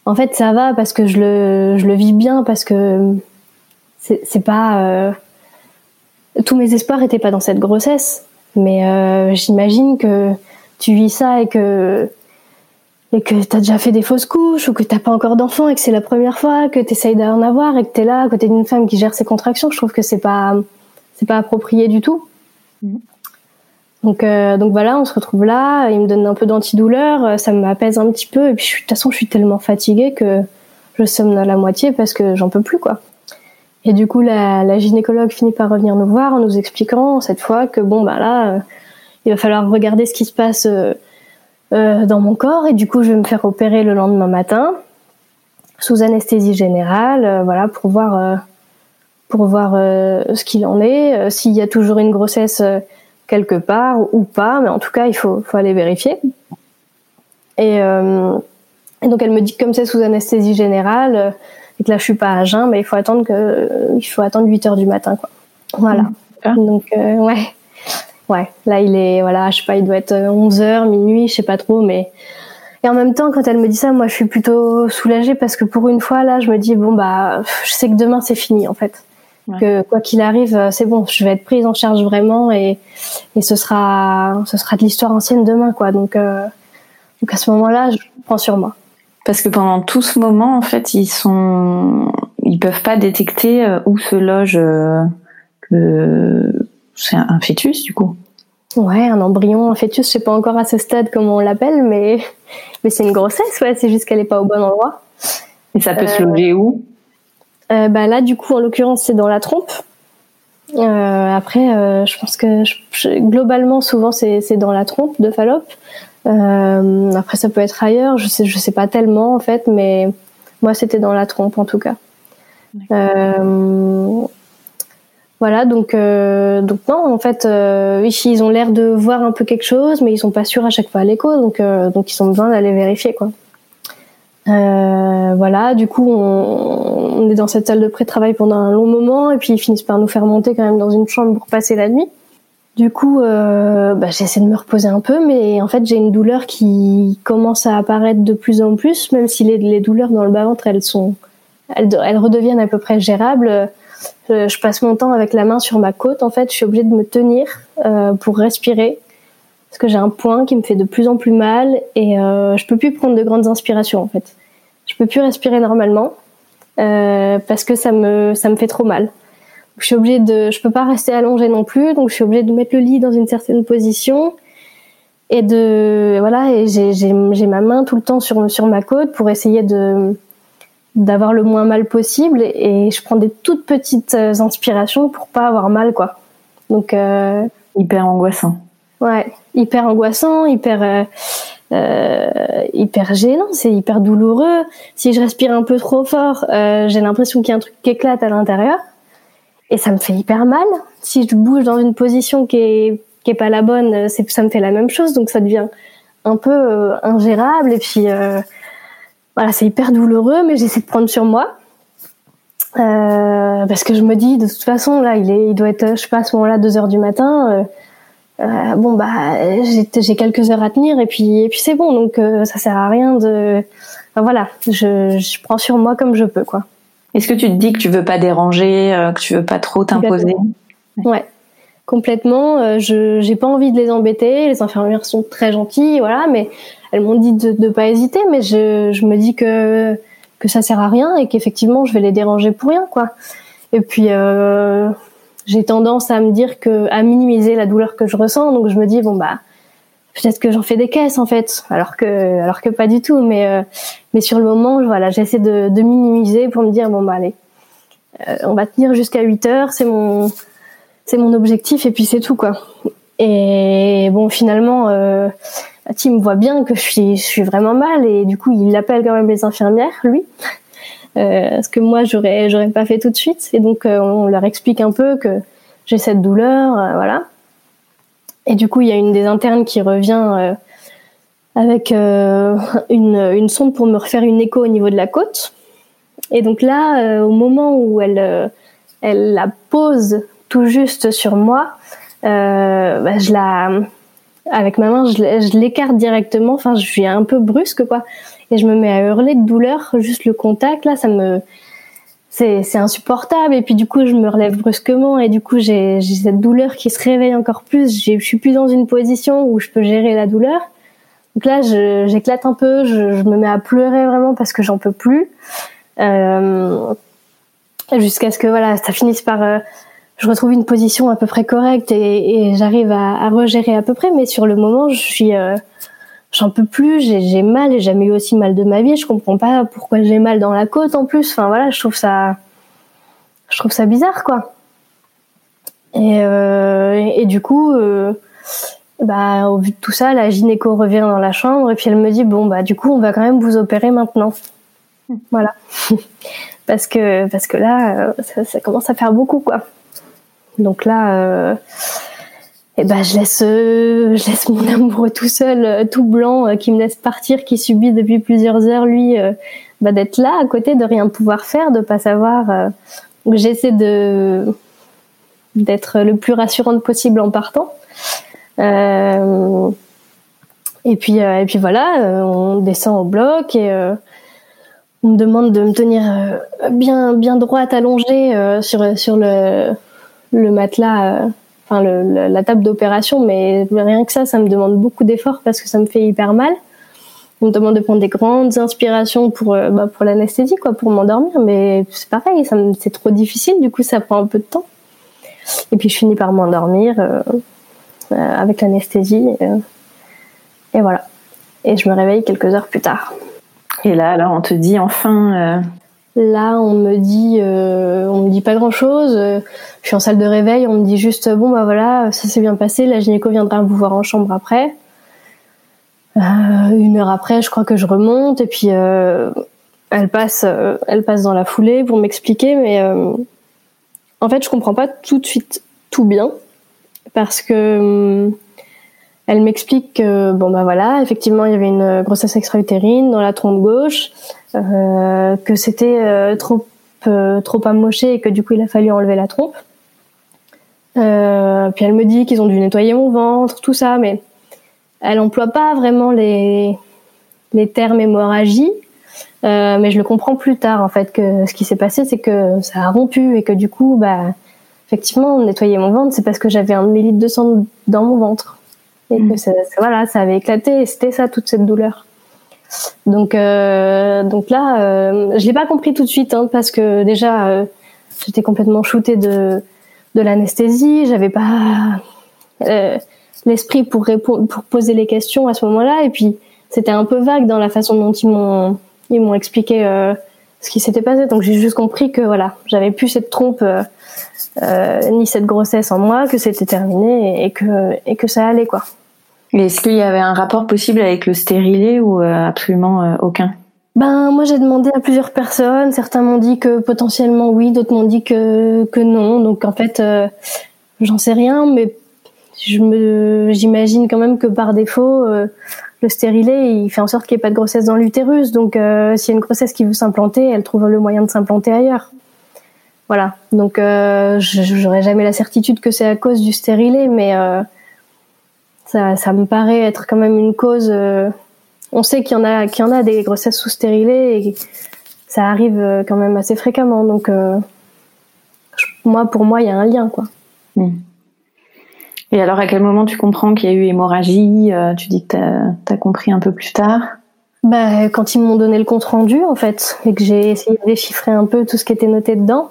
en fait, ça va parce que je le, je le vis bien, parce que c'est pas. Euh, tous mes espoirs étaient pas dans cette grossesse, mais euh, j'imagine que tu vis ça et que et que t'as déjà fait des fausses couches ou que t'as pas encore d'enfant et que c'est la première fois que t'essayes d'en avoir et que t'es là à côté d'une femme qui gère ses contractions, je trouve que c'est pas c'est pas approprié du tout. Mmh. Donc, euh, donc voilà, on se retrouve là. Il me donne un peu d'antidouleur, euh, ça m'apaise un petit peu. Et puis de toute façon, je suis tellement fatiguée que je somne à la moitié parce que j'en peux plus quoi. Et du coup, la, la, gynécologue finit par revenir nous voir en nous expliquant cette fois que bon bah là, euh, il va falloir regarder ce qui se passe euh, dans mon corps. Et du coup, je vais me faire opérer le lendemain matin sous anesthésie générale, voilà pour voir pour voir ce qu'il en est, s'il y a toujours une grossesse quelque part ou pas, mais en tout cas, il faut, faut aller vérifier. Et, euh, et, donc, elle me dit que comme c'est sous anesthésie générale euh, et que là, je suis pas à jeun, mais il faut attendre que euh, il faut attendre 8 heures du matin, quoi. Voilà. Ah. Donc, euh, ouais. Ouais, là, il est, voilà, je sais pas, il doit être 11 heures, minuit, je sais pas trop, mais. Et en même temps, quand elle me dit ça, moi, je suis plutôt soulagée parce que pour une fois, là, je me dis, bon, bah, je sais que demain, c'est fini, en fait que quoi qu'il arrive, euh, c'est bon, je vais être prise en charge vraiment et, et ce sera ce sera de l'histoire ancienne demain quoi. Donc euh, donc à ce moment-là, je prends sur moi. Parce que pendant tout ce moment, en fait, ils sont ils peuvent pas détecter euh, où se loge le c'est un fœtus du coup. Ouais, un embryon, un fœtus, je sais pas encore à ce stade comment on l'appelle, mais mais c'est une grossesse, ouais. C'est juste qu'elle est pas au bon endroit. Et ça peut se loger où? euh, bah là, du coup, en l'occurrence, c'est dans la trompe. Euh, après, euh, je pense que globalement, souvent, c'est dans la trompe de Fallope. Euh, après, ça peut être ailleurs. Je sais, je sais pas tellement en fait, mais moi, c'était dans la trompe en tout cas. Euh, voilà, donc donc non, en fait, ici, ils ont l'air de voir un peu quelque chose, mais ils sont pas sûrs à chaque fois à l'écho, donc donc ils ont besoin d'aller vérifier quoi. Euh, voilà, du coup, on, est dans cette salle de pré-travail pendant un long moment, et puis ils finissent par nous faire monter quand même dans une chambre pour passer la nuit. Du coup, euh, bah, j'essaie de me reposer un peu, mais en fait, j'ai une douleur qui commence à apparaître de plus en plus, même si les, douleurs dans le bas-ventre, elles sont, elles, redeviennent à peu près gérables. Euh, je passe mon temps avec la main sur ma côte. En fait, je suis obligée de me tenir euh, pour respirer parce que j'ai un point qui me fait de plus en plus mal et euh, je peux plus prendre de grandes inspirations en fait. Je peux plus respirer normalement euh, parce que ça me ça me fait trop mal. Je suis obligée de, je peux pas rester allongée non plus, donc je suis obligée de mettre le lit dans une certaine position. et de voilà et j'ai ma main tout le temps sur sur ma côte pour essayer de d'avoir le moins mal possible et je prends des toutes petites euh, inspirations pour pas avoir mal quoi. Donc euh, hyper angoissant. Ouais hyper angoissant hyper euh, euh, hyper gênant c'est hyper douloureux. Si je respire un peu trop fort euh, j'ai l'impression qu'il y a un truc qui éclate à l'intérieur et ça me fait hyper mal. Si je bouge dans une position qui est qui est pas la bonne, euh, c'est ça me fait la même chose, donc ça devient un peu ingérable et puis euh, voilà, c'est hyper douloureux, mais j'essaie de prendre sur moi. Euh, parce que je me dis de toute façon là il est il doit être je sais pas à ce moment-là deux heures du matin euh, bon bah j'ai quelques heures à tenir et puis et puis c'est bon donc ça sert à rien de enfin, voilà je, je prends sur moi comme je peux quoi est-ce que tu te dis que tu veux pas déranger que tu veux pas trop t'imposer? Ouais complètement. Euh, je j'ai pas envie de les embêter. Les infirmières sont très gentilles, voilà, mais elles m'ont dit de ne pas hésiter. Mais je, je me dis que que ça sert à rien et qu'effectivement je vais les déranger pour rien, quoi. Et puis euh, j'ai tendance à me dire que à minimiser la douleur que je ressens. Donc je me dis bon bah peut-être que j'en fais des caisses en fait, alors que alors que pas du tout. Mais euh, mais sur le moment, voilà, j'essaie de, de minimiser pour me dire bon bah allez, euh, on va tenir jusqu'à 8 heures. C'est mon c'est mon objectif et puis c'est tout quoi. Et bon, finalement, euh, Tim voit bien que je suis, je suis vraiment mal et du coup, il appelle quand même les infirmières, lui. Euh, ce que moi, j'aurais, j'aurais pas fait tout de suite. Et donc, euh, on leur explique un peu que j'ai cette douleur, euh, voilà. Et du coup, il y a une des internes qui revient euh, avec une, une sonde pour me refaire une écho au niveau de la côte. Et donc là, au moment où elle, elle la pose tout juste sur moi, euh, bah, je la, avec ma main, je l'écarte directement. Enfin, je suis un peu brusque, quoi. Et je me mets à hurler de douleur. Juste le contact, là, ça me, c'est, insupportable. Et puis du coup, je me relève brusquement et du coup, j'ai, cette douleur qui se réveille encore plus. Je suis plus dans une position où je peux gérer la douleur. Donc là, j'éclate un peu. Je, je, me mets à pleurer vraiment parce que j'en peux plus. Euh, jusqu'à ce que voilà, ça finisse par euh, je retrouve une position à peu près correcte et, et j'arrive à, à regérer à peu près. Mais sur le moment, je suis, euh, j'en peux plus. J'ai mal. J'ai jamais eu aussi mal de ma vie. Je comprends pas pourquoi j'ai mal dans la côte en plus. Enfin voilà, je trouve ça, je trouve ça bizarre quoi. Et, euh, et, du coup, euh, bah au vu de tout ça, la gynéco revient dans la chambre et puis elle me dit bon bah du coup on va quand même vous opérer maintenant. Voilà. parce que parce que là, euh, ça, ça commence à faire beaucoup quoi. Donc là, euh, eh ben je laisse, euh, je laisse mon amoureux tout seul, euh, tout blanc, qui me laisse partir, qui subit depuis plusieurs heures lui, bah, d'être là à côté, de rien pouvoir faire, de pas savoir. j'essaie de d'être le plus rassurante possible en partant. et puis et puis voilà, on descend au bloc et on me demande de me tenir bien bien droite allongée sur le le matelas, euh, enfin la table d'opération, mais rien que ça, ça me demande beaucoup d'efforts parce que ça me fait hyper mal. On me demande de prendre des grandes inspirations pour euh, bah, pour l'anesthésie, quoi, pour m'endormir, mais c'est pareil, c'est trop difficile, du coup ça prend un peu de temps. Et puis je finis par m'endormir euh, avec l'anesthésie, et voilà. Et je me réveille quelques heures plus tard. Et là, alors, on te dit enfin, Là, on me dit, euh, on me dit pas grand chose. Je suis en salle de réveil, on me dit juste bon bah voilà, ça s'est bien passé. La gynéco viendra vous voir en chambre après. Euh, une heure après, je crois que je remonte et puis euh, elle passe, euh, elle passe dans la foulée pour m'expliquer, mais euh, en fait, je comprends pas tout de suite tout bien parce que elle m'explique que bon bah voilà, effectivement, il y avait une grossesse extra-utérine dans la trompe gauche euh, que c'était euh, trop euh, trop amoché et que du coup il a fallu enlever la trompe. puis elle me dit qu'ils ont dû nettoyer mon ventre, tout ça, mais elle emploie pas vraiment les les termes hémorragie. Euh, mais je le comprends plus tard en fait que ce qui s'est passé c'est que ça a rompu et que du coup bah effectivement nettoyer mon ventre c'est parce que j'avais un demi de sang dans mon ventre et que mmh. ça, voilà ça avait éclaté et c'était ça toute cette douleur donc, euh, donc là, euh, je l'ai pas compris tout de suite hein, parce que déjà, euh, j'étais complètement shootée de de l'anesthésie. J'avais pas, euh, l'esprit pour répondre, pour poser les questions à ce moment-là. Et puis c'était un peu vague dans la façon dont ils m'ont ils m'ont expliqué euh, ce qui s'était passé. Donc j'ai juste compris que voilà, j'avais plus cette trompe euh, ni cette grossesse en moi, que c'était terminé et que et que ça allait quoi. Est-ce qu'il y avait un rapport possible avec le stérilet ou absolument aucun? Ben moi j'ai demandé à plusieurs personnes, certains m'ont dit que potentiellement oui, d'autres m'ont dit que que non. Donc en fait j'en sais rien mais je me j'imagine quand même que par défaut le stérilet, il fait en sorte qu'il n'y ait pas de grossesse dans l'utérus. Donc, euh, s'il y a une grossesse qui veut s'implanter, elle trouve le moyen de s'implanter ailleurs. Voilà. Donc, euh, j'aurais jamais la certitude que c'est à cause du stérilet, mais euh, ça, ça me paraît être quand même une cause. Euh, on sait qu'il y en a, qu'il y en a des grossesses sous stérilet et ça arrive euh, quand même assez fréquemment. Donc, moi, pour moi, il y a un lien, quoi. Mmh. Et alors, à quel moment tu comprends qu'il y a eu hémorragie euh, Tu dis que tu as, compris un peu plus tard? Bah, Quand ils m'ont donné le compte rendu, en fait, et que j'ai essayé de déchiffrer un peu tout ce qui était noté dedans,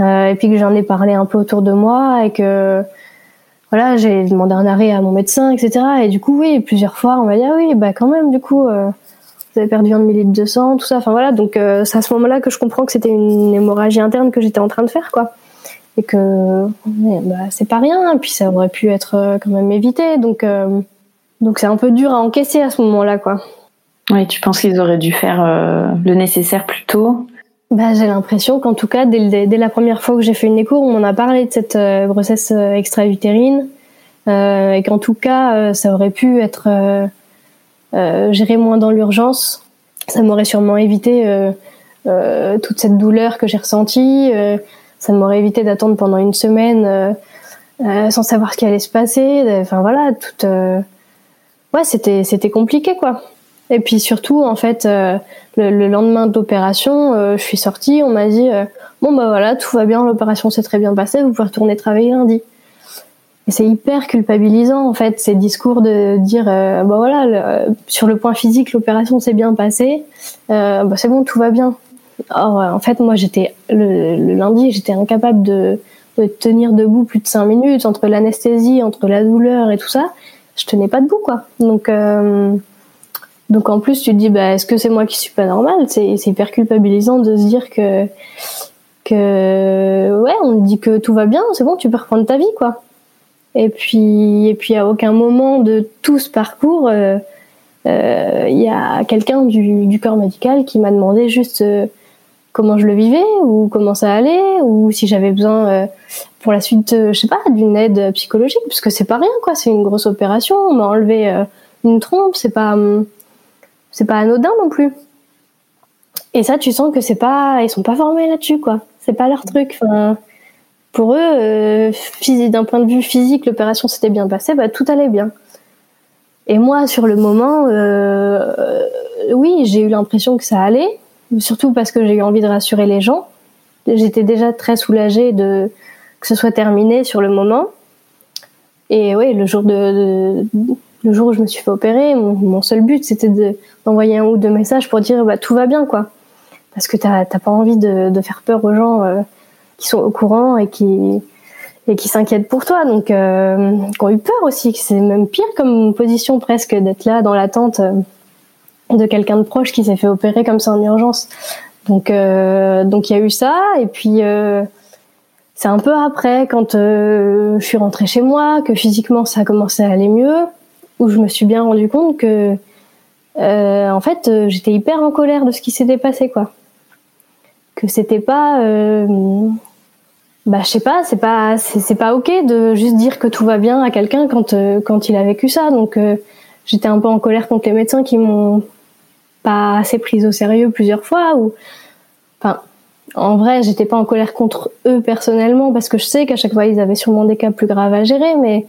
euh, et puis que j'en ai parlé un peu autour de moi, et que voilà, j'ai demandé un arrêt à mon médecin, etc. Et du coup, oui, plusieurs fois, on m'a dit, ah oui, bah quand même, du coup, euh, vous avez perdu un demi-litre de sang, tout ça. Enfin voilà, donc euh, c'est à ce moment-là que je comprends que c'était une hémorragie interne que j'étais en train de faire, quoi et que bah, c'est pas rien. Puis ça aurait pu être euh, quand même évité. Donc euh, donc c'est un peu dur à encaisser à ce moment-là, quoi. Oui, tu penses qu'ils auraient dû faire le nécessaire plus tôt? Bah, j'ai l'impression qu'en tout cas, dès, la première fois que j'ai fait une écho, on m'en a parlé de cette grossesse extra-utérine, et qu'en tout cas, ça aurait pu être géré moins dans l'urgence. Ça m'aurait sûrement évité toute cette douleur que j'ai ressentie, ça m'aurait évité d'attendre pendant une semaine euh, euh, sans savoir ce qui allait se passer. Enfin voilà, tout. Euh, ouais, c'était c'était compliqué quoi. Et puis surtout, en fait, le, lendemain de l'opération, je suis sortie, on m'a dit bon bah voilà, tout va bien, l'opération s'est très bien passée, vous pouvez retourner travailler lundi. Et c'est hyper culpabilisant en fait ces discours de dire bah voilà sur le point physique l'opération s'est bien passée, bah c'est bon tout va bien. Or, en fait, moi, j'étais le, lundi, j'étais incapable de, de, tenir debout plus de cinq minutes entre l'anesthésie, entre la douleur et tout ça. Je tenais pas debout, quoi. Donc, euh, donc en plus, tu te dis, bah, est-ce que c'est moi qui suis pas normal? C'est hyper culpabilisant de se dire que que ouais, on dit que tout va bien, c'est bon, tu peux reprendre ta vie, quoi. Et puis, et puis à aucun moment de tout ce parcours, euh, euh, il y a quelqu'un du, du, corps médical qui m'a demandé juste comment je le vivais ou comment ça allait ou si j'avais besoin euh, pour la suite euh, je sais pas d'une aide psychologique parce que c'est pas rien quoi c'est une grosse opération on m'a enlevé euh, une trompe c'est pas hum, c'est pas anodin non plus et ça tu sens que c'est pas ils sont pas formés là-dessus quoi c'est pas leur truc enfin pour eux euh, d'un point de vue physique l'opération s'était bien passée bah tout allait bien et moi sur le moment oui j'ai eu l'impression que ça allait surtout parce que j'ai eu envie de rassurer les gens. J'étais déjà très soulagée de que ce soit terminé sur le moment. Et oui, le jour de, le jour où je me suis fait opérer, mon, seul but c'était d'envoyer un ou deux messages pour dire bah tout va bien quoi, parce que t'as pas envie de, faire peur aux gens euh, qui sont au courant et qui s'inquiètent pour toi, donc euh, qui ont eu peur aussi. C'est même pire comme position presque d'être là dans l'attente. Euh, de quelqu'un de proche qui s'est fait opérer comme ça en urgence. Donc euh, donc il y a eu ça et puis euh, c'est un peu après quand je suis rentrée chez moi que physiquement ça a commencé à aller mieux où je me suis bien rendu compte que en fait j'étais hyper en colère de ce qui s'était passé quoi. Que c'était pas bah je sais pas, c'est pas c'est pas OK de juste dire que tout va bien à quelqu'un quand quand il a vécu ça donc j'étais un peu en colère contre les médecins qui m'ont pas assez prise au sérieux plusieurs fois ou enfin en vrai j'étais pas en colère contre eux personnellement parce que je sais qu'à chaque fois ils avaient sûrement des cas plus graves à gérer mais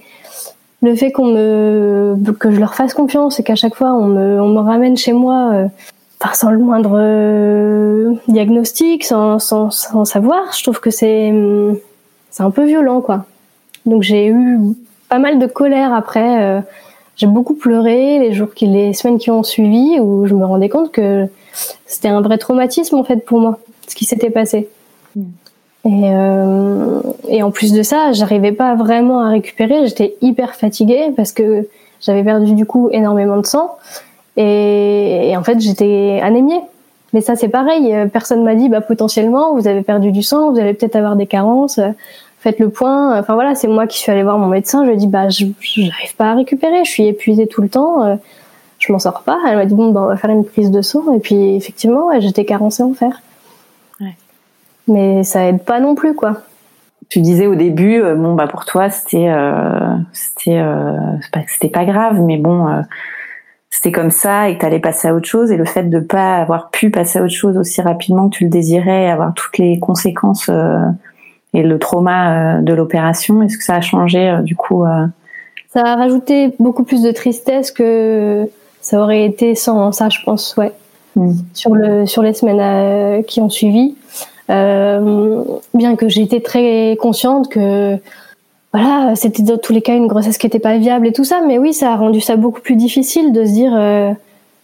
le fait qu'on me que je leur fasse confiance et qu'à chaque fois on me on me ramène chez moi euh, sans le moindre euh, diagnostic sans, sans, sans savoir je trouve que c'est c'est un peu violent quoi donc j'ai eu pas mal de colère après euh, j'ai beaucoup pleuré les jours qui, les semaines qui ont suivi où je me rendais compte que c'était un vrai traumatisme en fait pour moi, ce qui s'était passé. Et, euh, et en plus de ça, j'arrivais pas vraiment à récupérer. J'étais hyper fatiguée parce que j'avais perdu du coup énormément de sang. Et, et en fait, j'étais anémiée. Mais ça, c'est pareil. Personne m'a dit, bah, potentiellement, vous avez perdu du sang, vous allez peut-être avoir des carences. Faites le point. Enfin voilà, c'est moi qui suis allée voir mon médecin. Je lui ai dit, bah, je n'arrive pas à récupérer. Je suis épuisée tout le temps. Je m'en sors pas. Elle m'a dit, bon, bah, on va faire une prise de sang. Et puis, effectivement, ouais, j'étais carencée en fer mais ça aide pas non plus quoi. Tu disais au début, euh, bon bah pour toi c'était euh, c'était euh, pas c'était pas grave, mais bon c'était comme ça et que t'allais passer à autre chose et le fait de pas avoir pu passer à autre chose aussi rapidement que tu le désirais, avoir toutes les conséquences et le trauma de l'opération, est-ce que ça a changé du coup Ça a rajouté beaucoup plus de tristesse que ça aurait été sans ça, je pense, ouais. Hmm. Sur le sur les semaines qui ont suivi. Euh, bien que j'étais très consciente que voilà, c'était dans tous les cas une grossesse qui n'était pas viable et tout ça, mais oui, ça a rendu ça beaucoup plus difficile de se dire euh,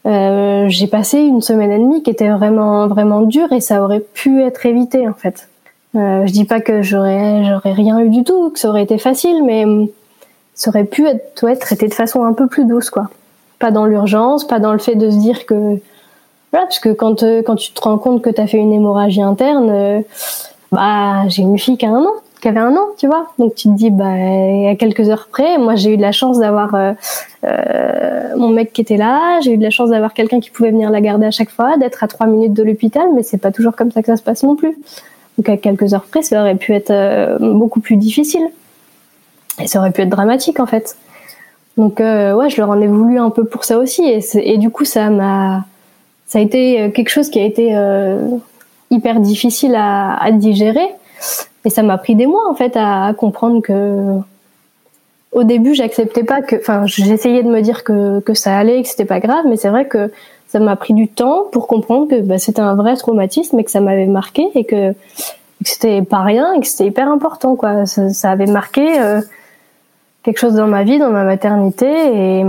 euh, j'ai passé une semaine et demie qui était vraiment vraiment dure et ça aurait pu être évité en fait. Euh, je dis pas que j'aurais j'aurais rien eu du tout, que ça aurait été facile, mais ça aurait pu être, être traité de façon un peu plus douce quoi. Pas dans l'urgence, pas dans le fait de se dire que voilà, parce que quand, euh, quand tu te rends compte que tu as fait une hémorragie interne, euh, bah, j'ai une fille qui a un an, qui avait un an, tu vois. Donc tu te dis, bah, à quelques heures près, moi j'ai eu de la chance d'avoir euh, euh, mon mec qui était là, j'ai eu de la chance d'avoir quelqu'un qui pouvait venir la garder à chaque fois, d'être à trois minutes de l'hôpital, mais c'est pas toujours comme ça que ça se passe non plus. Donc à quelques heures près, ça aurait pu être beaucoup plus difficile. Et ça aurait pu être dramatique en fait. Donc ouais, je leur en ai voulu un peu pour ça aussi. Et du coup, ça m'a ça a été euh, quelque chose qui a été euh, hyper difficile à, à, digérer. Et ça m'a pris des mois en fait à, comprendre que au début j'acceptais pas que enfin j'essayais de me dire que, que ça allait que c'était pas grave mais c'est vrai que ça m'a pris du temps pour comprendre que bah, c'était un vrai traumatisme et que ça m'avait marqué et que, que c'était pas rien et que c'était hyper important quoi. Ça, ça avait marqué euh, quelque chose dans ma vie dans ma maternité et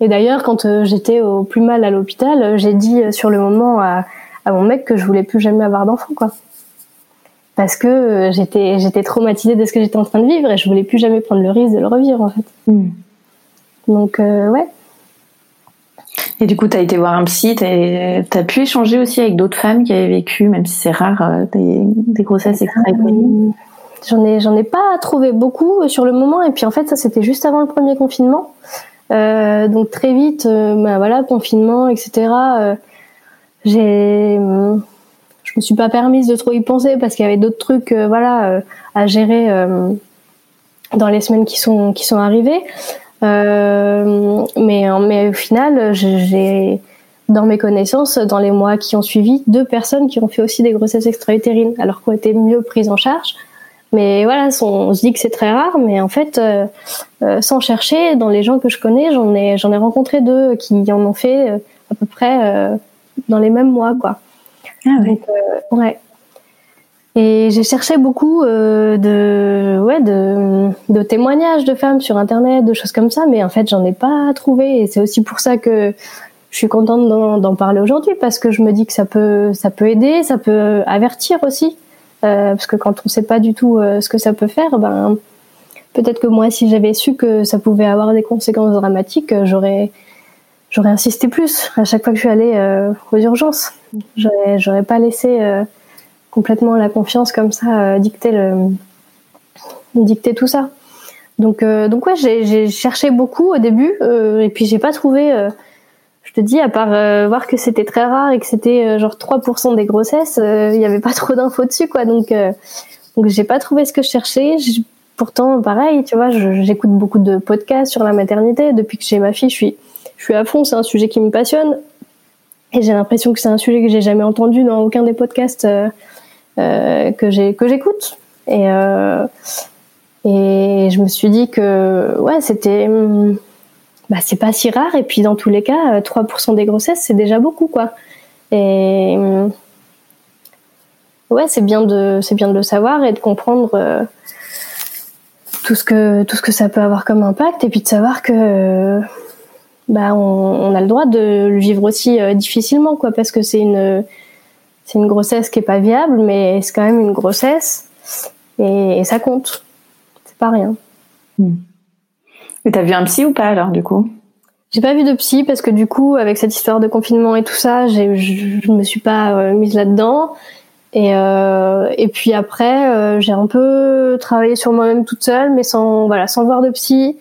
et d'ailleurs, quand euh, j'étais au plus mal à l'hôpital, euh, j'ai dit euh, sur le moment à, à, mon mec que je voulais plus jamais avoir d'enfant, quoi. Parce que j'étais j'étais traumatisée de ce que j'étais en train de vivre et je voulais plus jamais prendre le risque de le revivre, en fait. Hmm. Donc, euh, ouais. Et du coup, tu as été voir un psy, tu as pu échanger aussi avec d'autres femmes qui avaient vécu, même si c'est rare, des, des grossesses extra J'en ai, j'en ai pas trouvé beaucoup sur le moment. Et puis en fait, ça c'était juste avant le premier confinement. Euh, donc très vite, euh, bah, voilà, confinement, etc. Euh, j'ai, je me suis pas permise de trop y penser parce qu'il y avait d'autres trucs, voilà, à gérer dans les semaines qui sont qui sont arrivées. mais mais au final, j'ai dans mes connaissances, dans les mois qui ont suivi, deux personnes qui ont fait aussi des grossesses extra-utérines, alors qu'on était mieux prises en charge. Mais voilà, on, se dit que c'est très rare, mais en fait, euh, euh, sans chercher, dans les gens que je connais, j'en ai, j'en ai rencontré deux qui en ont fait euh, à peu près dans les mêmes mois, quoi. Ah oui. ouais. Et j'ai cherché beaucoup de, ouais, de, de témoignages de femmes sur Internet, de choses comme ça, mais en fait, j'en ai pas trouvé. Et c'est aussi pour ça que je suis contente d'en parler aujourd'hui parce que je me dis que ça peut, ça peut aider, ça peut avertir aussi. Euh, parce que quand on ne sait pas du tout euh, ce que ça peut faire, ben peut-être que moi, si j'avais su que ça pouvait avoir des conséquences dramatiques, euh, j'aurais insisté plus à chaque fois que je suis allée aux urgences. J'aurais j'aurais pas laissé complètement la confiance comme ça dicter tout ça. Donc donc ouais, j'ai cherché beaucoup au début et puis j'ai pas trouvé je te dis, à part euh, voir que c'était très rare et que c'était euh, genre 3% des grossesses, euh, il n'y avait pas trop d'infos dessus, quoi. Donc, donc j'ai pas trouvé ce que je cherchais. Pourtant, pareil, tu vois, j'écoute beaucoup de podcasts sur la maternité. Depuis que j'ai ma fille, je suis, je suis à fond. C'est un sujet qui me passionne. Et j'ai l'impression que c'est un sujet que j'ai jamais entendu dans aucun des podcasts que j'ai que j'écoute. Et et je me suis dit que ouais, c'était hum, bah, c'est pas si rare. Et puis, dans tous les cas, 3% euh, des grossesses, c'est déjà beaucoup, quoi. Et euh, ouais, c'est bien de, bien de le savoir et de comprendre euh, tout ce que, tout ce que ça peut avoir comme impact. Et puis de savoir que, bah, on, a le droit de le vivre aussi difficilement, quoi, parce que c'est une, c'est une grossesse qui est pas viable, mais c'est quand même une grossesse et, ça compte. C'est pas rien. Hmm. Et t'as vu un psy ou pas alors du coup? J'ai pas vu de psy parce que du coup, avec cette histoire de confinement et tout ça, je, je me suis pas euh, mise là-dedans. Et, euh, et puis après, euh, j'ai un peu travaillé sur moi-même toute seule, mais sans voilà, sans voir de psy.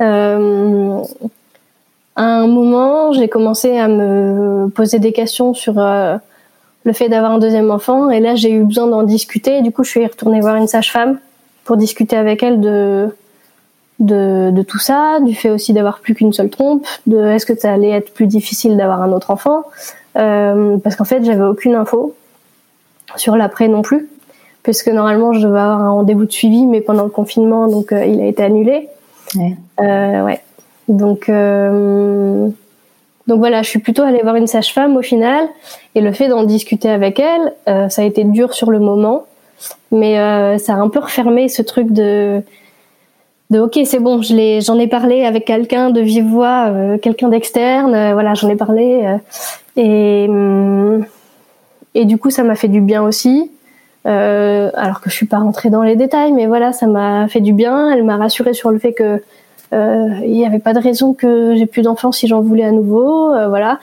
À un moment, j'ai commencé à me poser des questions sur le fait d'avoir un deuxième enfant, et là, j'ai eu besoin d'en discuter. Et du coup, je suis retournée voir une sage-femme pour discuter avec elle de de, de tout ça, du fait aussi d'avoir plus qu'une seule trompe, de est-ce que ça allait être plus difficile d'avoir un autre enfant, euh, parce qu'en fait, j'avais aucune info sur l'après non plus, puisque normalement je devais avoir un rendez-vous de suivi, mais pendant le confinement, donc euh, il a été annulé. Ouais. Euh, ouais. Donc euh, donc voilà, je suis plutôt allée voir une sage-femme au final, et le fait d'en discuter avec elle, euh, ça a été dur sur le moment, mais euh, ça a un peu refermé ce truc de de ok c'est bon je l'ai j'en ai parlé avec quelqu'un de vive voix quelqu'un d'externe voilà j'en ai parlé et hum, et du coup, ça m'a fait du bien aussi. Euh, alors que je suis pas rentrée dans les détails, mais voilà, ça m'a fait du bien. Elle m'a rassurée sur le fait que euh, il n'y avait pas de raison que j'ai plus d'enfants si j'en voulais à nouveau, euh, voilà.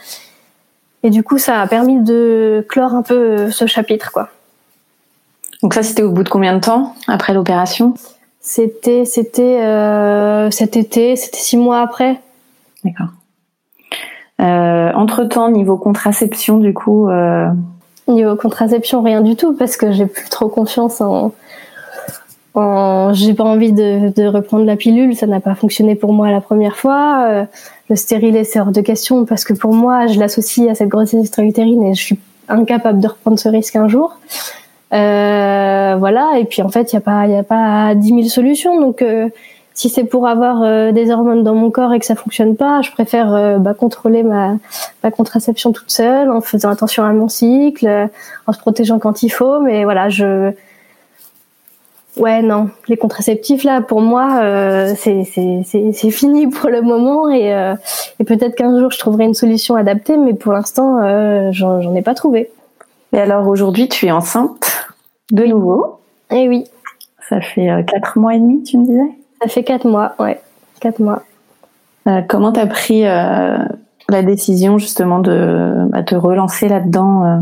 Et du coup, ça a permis de clore un peu ce chapitre, quoi. Donc ça, c'était au bout de combien de temps après l'opération? C'était, c'était euh, cet été, c'était six mois après. D'accord. Euh, entre temps, niveau contraception, du coup, euh, Niveau contraception, rien du tout, parce que j'ai plus trop confiance en. en... J'ai pas envie de, de, reprendre la pilule, ça n'a pas fonctionné pour moi la première fois. Euh, le stérilet, c'est hors de question, parce que pour moi, je l'associe à cette grossesse extra-utérine et je suis incapable de reprendre ce risque un jour. Euh, voilà, et puis en fait, il n'y a pas, y a pas 10 000 solutions, donc. Euh, si c'est pour avoir euh, des hormones dans mon corps et que ça fonctionne pas, je préfère euh, bah, contrôler ma, ma, contraception toute seule, en faisant attention à mon cycle, en se protégeant quand il faut. Mais voilà, je ouais non, les contraceptifs là pour moi euh, c'est c'est fini pour le moment et, euh, et peut-être qu'un jour je trouverai une solution adaptée, mais pour l'instant euh, j'en ai pas trouvé. Et alors aujourd'hui tu es enceinte? De nouveau Eh oui. Ça fait quatre mois et demi, tu me disais? Ça fait quatre mois, ouais, quatre mois. Euh, comment t'as pris euh, la décision justement de bah, te relancer là-dedans euh?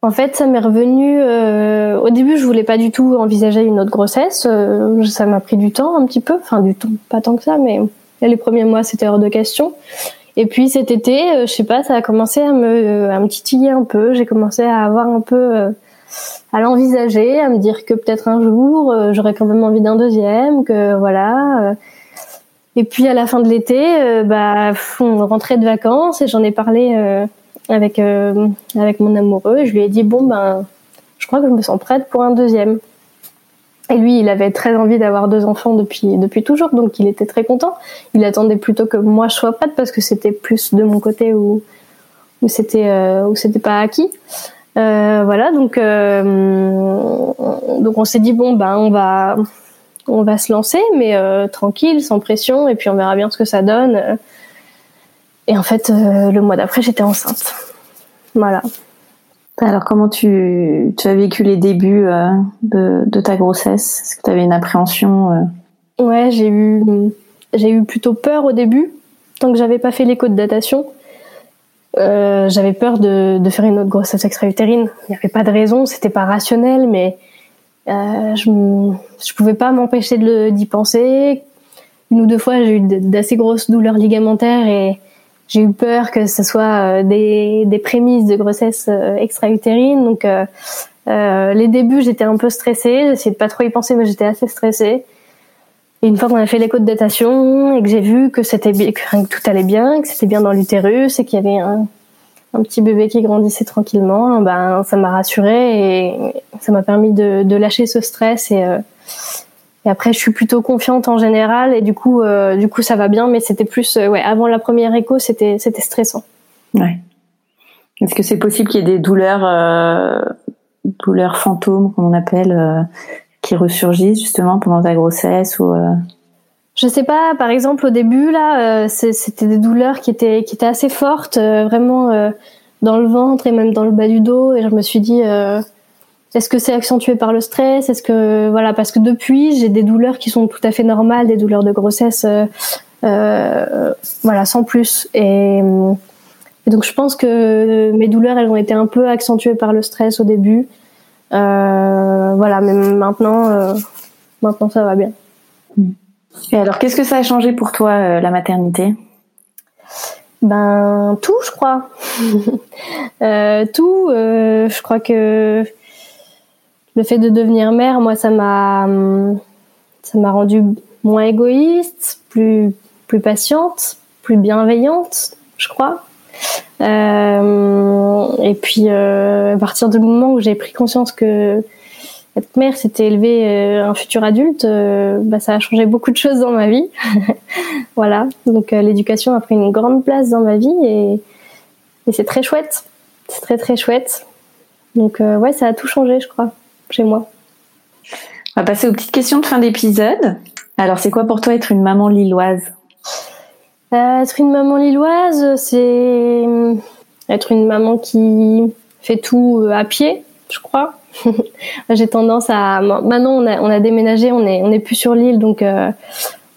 En fait, ça m'est revenu. Euh, au début, je voulais pas du tout envisager une autre grossesse. Euh, ça m'a pris du temps un petit peu, enfin du temps, pas tant que ça, mais les premiers mois, c'était hors de question. Et puis cet été, je sais pas, ça a commencé à me, à me titiller un peu. J'ai commencé à avoir un peu à l'envisager, à me dire que peut-être un jour euh, j'aurais quand même envie d'un deuxième, que voilà. Euh. Et puis à la fin de l'été, euh, bah, on rentrait de vacances et j'en ai parlé avec avec mon amoureux. Je lui ai dit bon ben, je crois que je me sens prête pour un deuxième. Et lui, il avait très envie d'avoir deux enfants depuis depuis toujours, donc il était très content. Il attendait plutôt que moi je sois prête parce que c'était plus de mon côté où où c'était où c'était pas acquis. Euh, voilà, donc euh, donc on s'est dit bon ben on va on va se lancer, mais euh, tranquille, sans pression, et puis on verra bien ce que ça donne. Et en fait, le mois d'après, j'étais enceinte. Voilà. Alors comment tu, tu as vécu les débuts de, de ta grossesse? Est-ce que tu avais une appréhension Ouais, j'ai eu j'ai eu plutôt peur au début, tant que j'avais pas fait l'écho de datation. Euh, j'avais peur de, faire une autre grossesse extra-utérine. Il n'y avait pas de raison, c'était pas rationnel, mais euh, je, je pouvais pas m'empêcher d'y penser. Une ou deux fois, j'ai eu d'assez grosses douleurs ligamentaires et j'ai eu peur que ce soit euh, des, prémices de grossesse extra-utérine. Donc, les débuts, j'étais un peu stressée. J'essayais de pas trop y penser, mais j'étais assez stressée. Et une fois qu'on a fait l'écho de datation et que j'ai vu que c'était que tout allait bien, que c'était bien dans l'utérus et qu'il y avait un, petit bébé qui grandissait tranquillement, ben ça m'a rassurée et ça m'a permis de, lâcher ce stress et, euh, et après je suis plutôt confiante en général et du coup euh, du coup ça va bien mais c'était plus euh, ouais avant la première écho c'était c'était stressant. Ouais. Est-ce que c'est possible qu'il y ait des douleurs douleurs fantômes qu'on appelle qui ressurgissent justement pendant ta grossesse ou euh... Je sais pas, par exemple au début là, euh, c'était des douleurs qui étaient qui étaient assez fortes, euh, vraiment. Dans le ventre et même dans le bas du dos. Et je me suis dit, est-ce que c'est accentué par le stress? Est-ce que voilà, parce que depuis, j'ai des douleurs qui sont tout à fait normales, des douleurs de grossesse, voilà, sans plus. Et, et, donc je pense que mes douleurs, elles ont été un peu accentuées par le stress au début. Voilà, mais maintenant, maintenant ça va bien. Et alors, qu'est-ce que ça a changé pour toi, euh, la maternité? Ben, tout, je crois. euh, tout. Euh, je crois que le fait de devenir mère, moi, ça m'a, ça m'a rendu moins égoïste, plus, plus patiente, plus bienveillante, je crois. Euh, et puis, à partir du moment où j'ai pris conscience que être mère, c'était élever euh, un futur adulte, euh, bah, ça a changé beaucoup de choses dans ma vie. voilà, donc euh, l'éducation a pris une grande place dans ma vie et, c'est très chouette. C'est très très chouette. Donc ouais, ça a tout changé, je crois, chez moi. On va passer aux petites questions de fin d'épisode. Alors, c'est quoi pour toi être une maman lilloise? Être une maman lilloise, c'est être une maman qui fait tout à pied, je crois. J'ai tendance à maintenant on a, on a déménagé, on est plus sur l'île donc euh,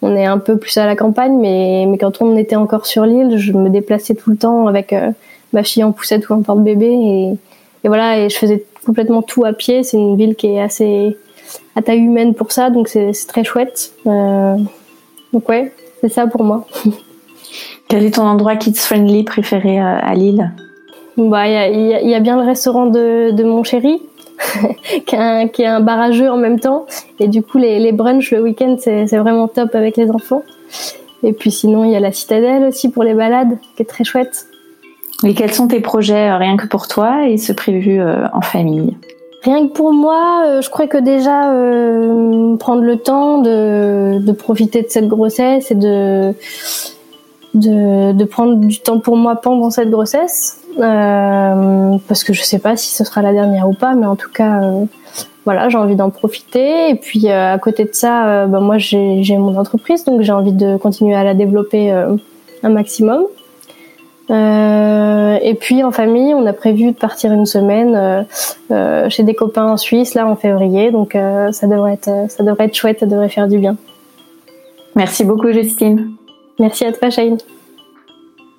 on est un peu plus à la campagne mais quand on était encore sur l'île, je me déplaçais tout le temps avec euh, ma fille en poussette ou en porte-bébé et, et voilà et je faisais complètement tout à pied, c'est une ville qui est assez à taille humaine pour ça donc c'est très chouette. Euh, donc ouais, c'est ça pour moi. Quel est ton endroit kids friendly préféré à Lille Bah il y a, y, y a, bien le restaurant de, de mon chéri qui, est un, qui, est un, barrageux en même temps. Et du coup, les, les brunchs le week-end, c'est vraiment top avec les enfants. Et puis sinon, il y a la citadelle aussi pour les balades, qui est très chouette. Et quels sont tes projets euh, rien que pour toi et ce prévu euh, en famille Rien que pour moi, euh, je crois que déjà euh, prendre le temps de, de, profiter de cette grossesse et de, de, de prendre du temps pour moi pendant cette grossesse euh, parce que je sais pas si ce sera la dernière ou pas, mais en tout cas, euh, voilà, j'ai envie d'en profiter. Et puis euh, à côté de ça, euh, bah, moi j'ai mon entreprise, donc j'ai envie de continuer à la développer un maximum. et puis en famille, on a prévu de partir une semaine chez des copains en Suisse là en février, donc ça devrait être ça devrait être chouette, ça devrait faire du bien. Merci beaucoup Justine. Merci à toi Shane.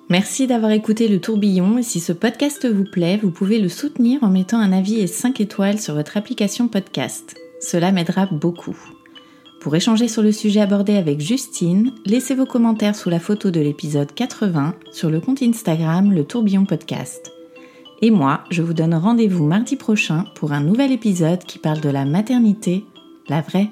Merci d'avoir écouté le tourbillon et si ce podcast vous plaît, vous pouvez le soutenir en mettant un avis et 5 étoiles sur votre application podcast. Cela m'aidera beaucoup. Pour échanger sur le sujet abordé avec Justine, laissez vos commentaires sous la photo de l'épisode 80 sur le compte Instagram Le Tourbillon Podcast. Et moi, je vous donne rendez-vous mardi prochain pour un nouvel épisode qui parle de la maternité, la vraie